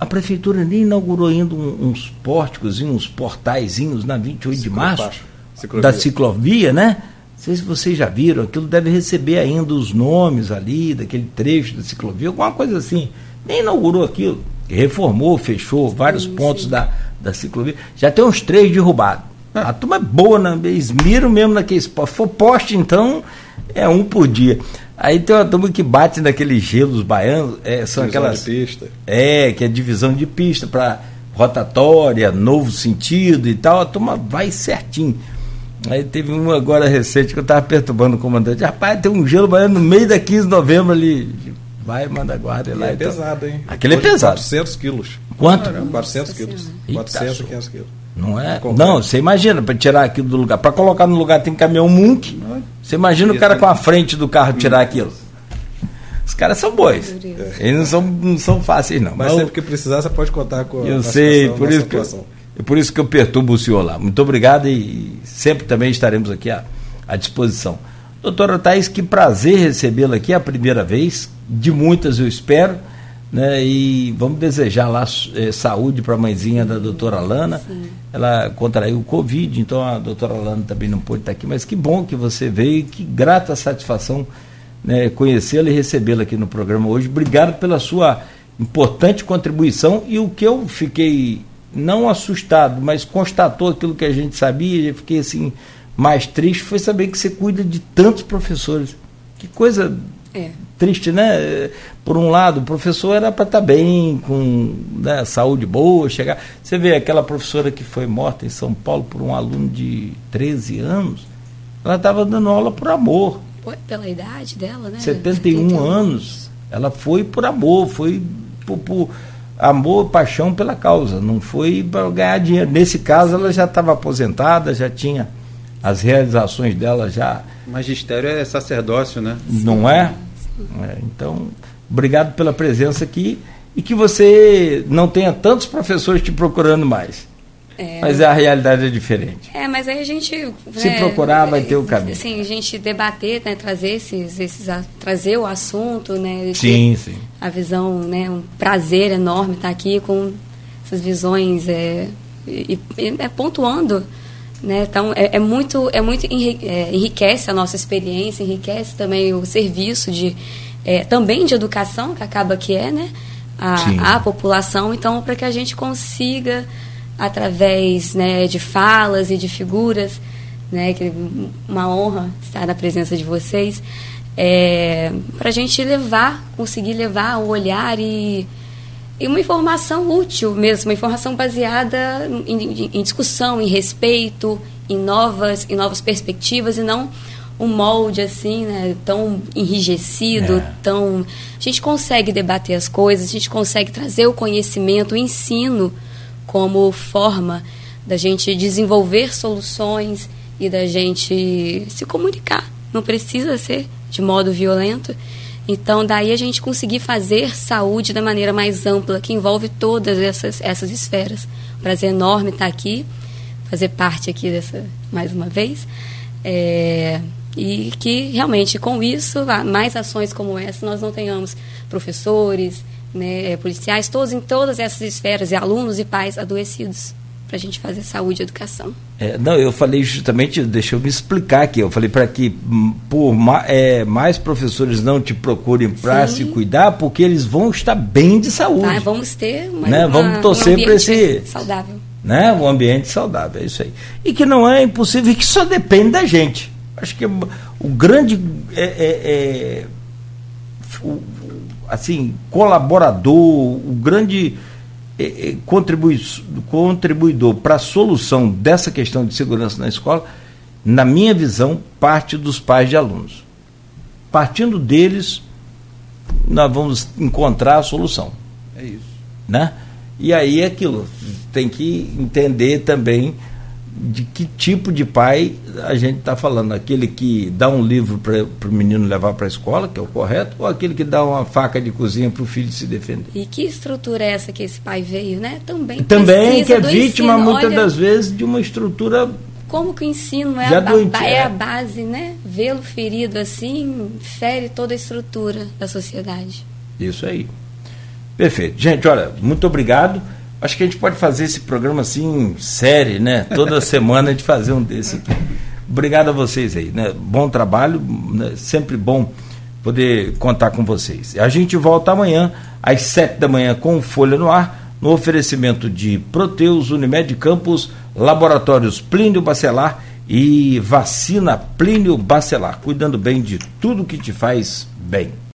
A: A prefeitura nem inaugurou ainda uns pórticos, uns portaizinhos na 28 de março ciclovia. da ciclovia, né? Não sei se vocês já viram, aquilo deve receber ainda os nomes ali, daquele trecho da ciclovia, alguma coisa assim. Nem inaugurou aquilo. Reformou, fechou vários sim, pontos sim. Da, da ciclovia. Já tem uns três derrubados. A turma é boa, né? Eles miram mesmo naquele esporte. For poste, então, é um por dia. Aí tem uma turma que bate naqueles gelos baianos, é, são divisão aquelas.
D: De pista.
A: É, que é divisão de pista para rotatória, novo sentido e tal. A turma vai certinho. Aí teve um agora recente que eu estava perturbando o comandante. Rapaz, tem um gelo baiano no meio da 15 de novembro ali. Vai, manda guarda lá.
D: É então. pesado, hein?
A: Aquele é pesado.
D: 400 quilos.
A: Quanto?
D: Caramba, 400 quilos. 400 e 500 quilos.
A: Não é? Não, você imagina, para tirar aquilo do lugar. Para colocar no lugar tem caminhão Munk. Você imagina o cara com a frente do carro tirar aquilo. Os caras são bois. Eles não são, não são fáceis, não.
D: Mas, Mas sempre que precisar, você pode contar com a
A: Eu sei, por isso, que eu, é por isso que eu perturbo o senhor lá. Muito obrigado e sempre também estaremos aqui à, à disposição. Doutora Thais, que prazer recebê-la aqui, é a primeira vez, de muitas eu espero né? E vamos desejar lá é, saúde para a mãezinha da doutora Lana. Sim. Ela contraiu o Covid, então a doutora Lana também não pôde estar aqui, mas que bom que você veio, que grata satisfação né, conhecê-la e recebê-la aqui no programa hoje. Obrigado pela sua importante contribuição e o que eu fiquei não assustado, mas constatou aquilo que a gente sabia, eu fiquei assim mais triste foi saber que você cuida de tantos professores. Que coisa é. Triste, né? Por um lado, o professor era para estar tá bem, com né, saúde boa, chegar. Você vê aquela professora que foi morta em São Paulo por um aluno de 13 anos, ela estava dando aula por amor.
C: Pela idade dela, né?
A: 71, 71 anos. Ela foi por amor, foi por, por amor, paixão pela causa, não foi para ganhar dinheiro. Nesse caso, ela já estava aposentada, já tinha as realizações dela já
B: Magistério é sacerdócio, né?
A: Não é? é? Então, obrigado pela presença aqui e que você não tenha tantos professores te procurando mais. É, mas a realidade é diferente.
C: É, mas aí a gente.
A: Se né, procurar, vai ter o caminho.
C: Sim, a gente debater, né, trazer esses, esses. trazer o assunto, né?
A: Sim, sim.
C: A visão, né? Um prazer enorme estar aqui com essas visões é, e, e é, pontuando né? Então, é, é, muito, é muito é, enriquece a nossa experiência, enriquece também o serviço de, é, também de educação, que acaba que é, né? A, a população. Então, para que a gente consiga, através né, de falas e de figuras, né, que uma honra estar na presença de vocês, é, para a gente levar, conseguir levar o olhar e e uma informação útil mesmo, uma informação baseada em, em, discussão, em respeito, em novas, em novas perspectivas e não um molde assim, né, tão enrijecido, é. tão a gente consegue debater as coisas, a gente consegue trazer o conhecimento, o ensino como forma da gente desenvolver soluções e da gente se comunicar. Não precisa ser de modo violento. Então, daí a gente conseguir fazer saúde da maneira mais ampla, que envolve todas essas, essas esferas. Prazer enorme estar aqui, fazer parte aqui dessa, mais uma vez. É, e que realmente com isso, mais ações como essa, nós não tenhamos professores, né, policiais, todos em todas essas esferas, e alunos e pais adoecidos para a gente fazer saúde e educação.
A: É, não, eu falei justamente, deixa eu me explicar aqui, eu falei para que hum, por é, mais professores não te procurem para se cuidar, porque eles vão estar bem de saúde.
C: Vamos ter uma,
A: né? vamos torcer um para esse
C: saudável.
A: Né? Um ambiente saudável, é isso aí. E que não é impossível, que só depende da gente. Acho que o grande é, é, é o, assim colaborador, o grande é, é, contribui, contribuidor para a solução dessa questão de segurança na escola, na minha visão, parte dos pais de alunos. Partindo deles, nós vamos encontrar a solução.
B: É isso.
A: Né? E aí é aquilo, tem que entender também de que tipo de pai a gente está falando. Aquele que dá um livro para o menino levar para a escola, que é o correto, ou aquele que dá uma faca de cozinha para o filho se defender.
C: E que estrutura é essa que esse pai veio, né? Também
A: Também que é vítima, ensino. muitas Olha, das vezes, de uma estrutura.
C: Como que o ensino é, a, doente, é. é a base, né? Vê-lo ferido assim, fere toda a estrutura da sociedade.
A: Isso aí. Perfeito. Gente, olha, muito obrigado. Acho que a gente pode fazer esse programa assim, série, né? Toda semana a gente fazer um desse aqui. Obrigado a vocês aí, né? Bom trabalho, né? sempre bom poder contar com vocês. A gente volta amanhã às sete da manhã com Folha no Ar, no oferecimento de Proteus, Unimed Campos, Laboratórios Plínio Bacelar e Vacina Plínio Bacelar, cuidando bem de tudo que te faz bem.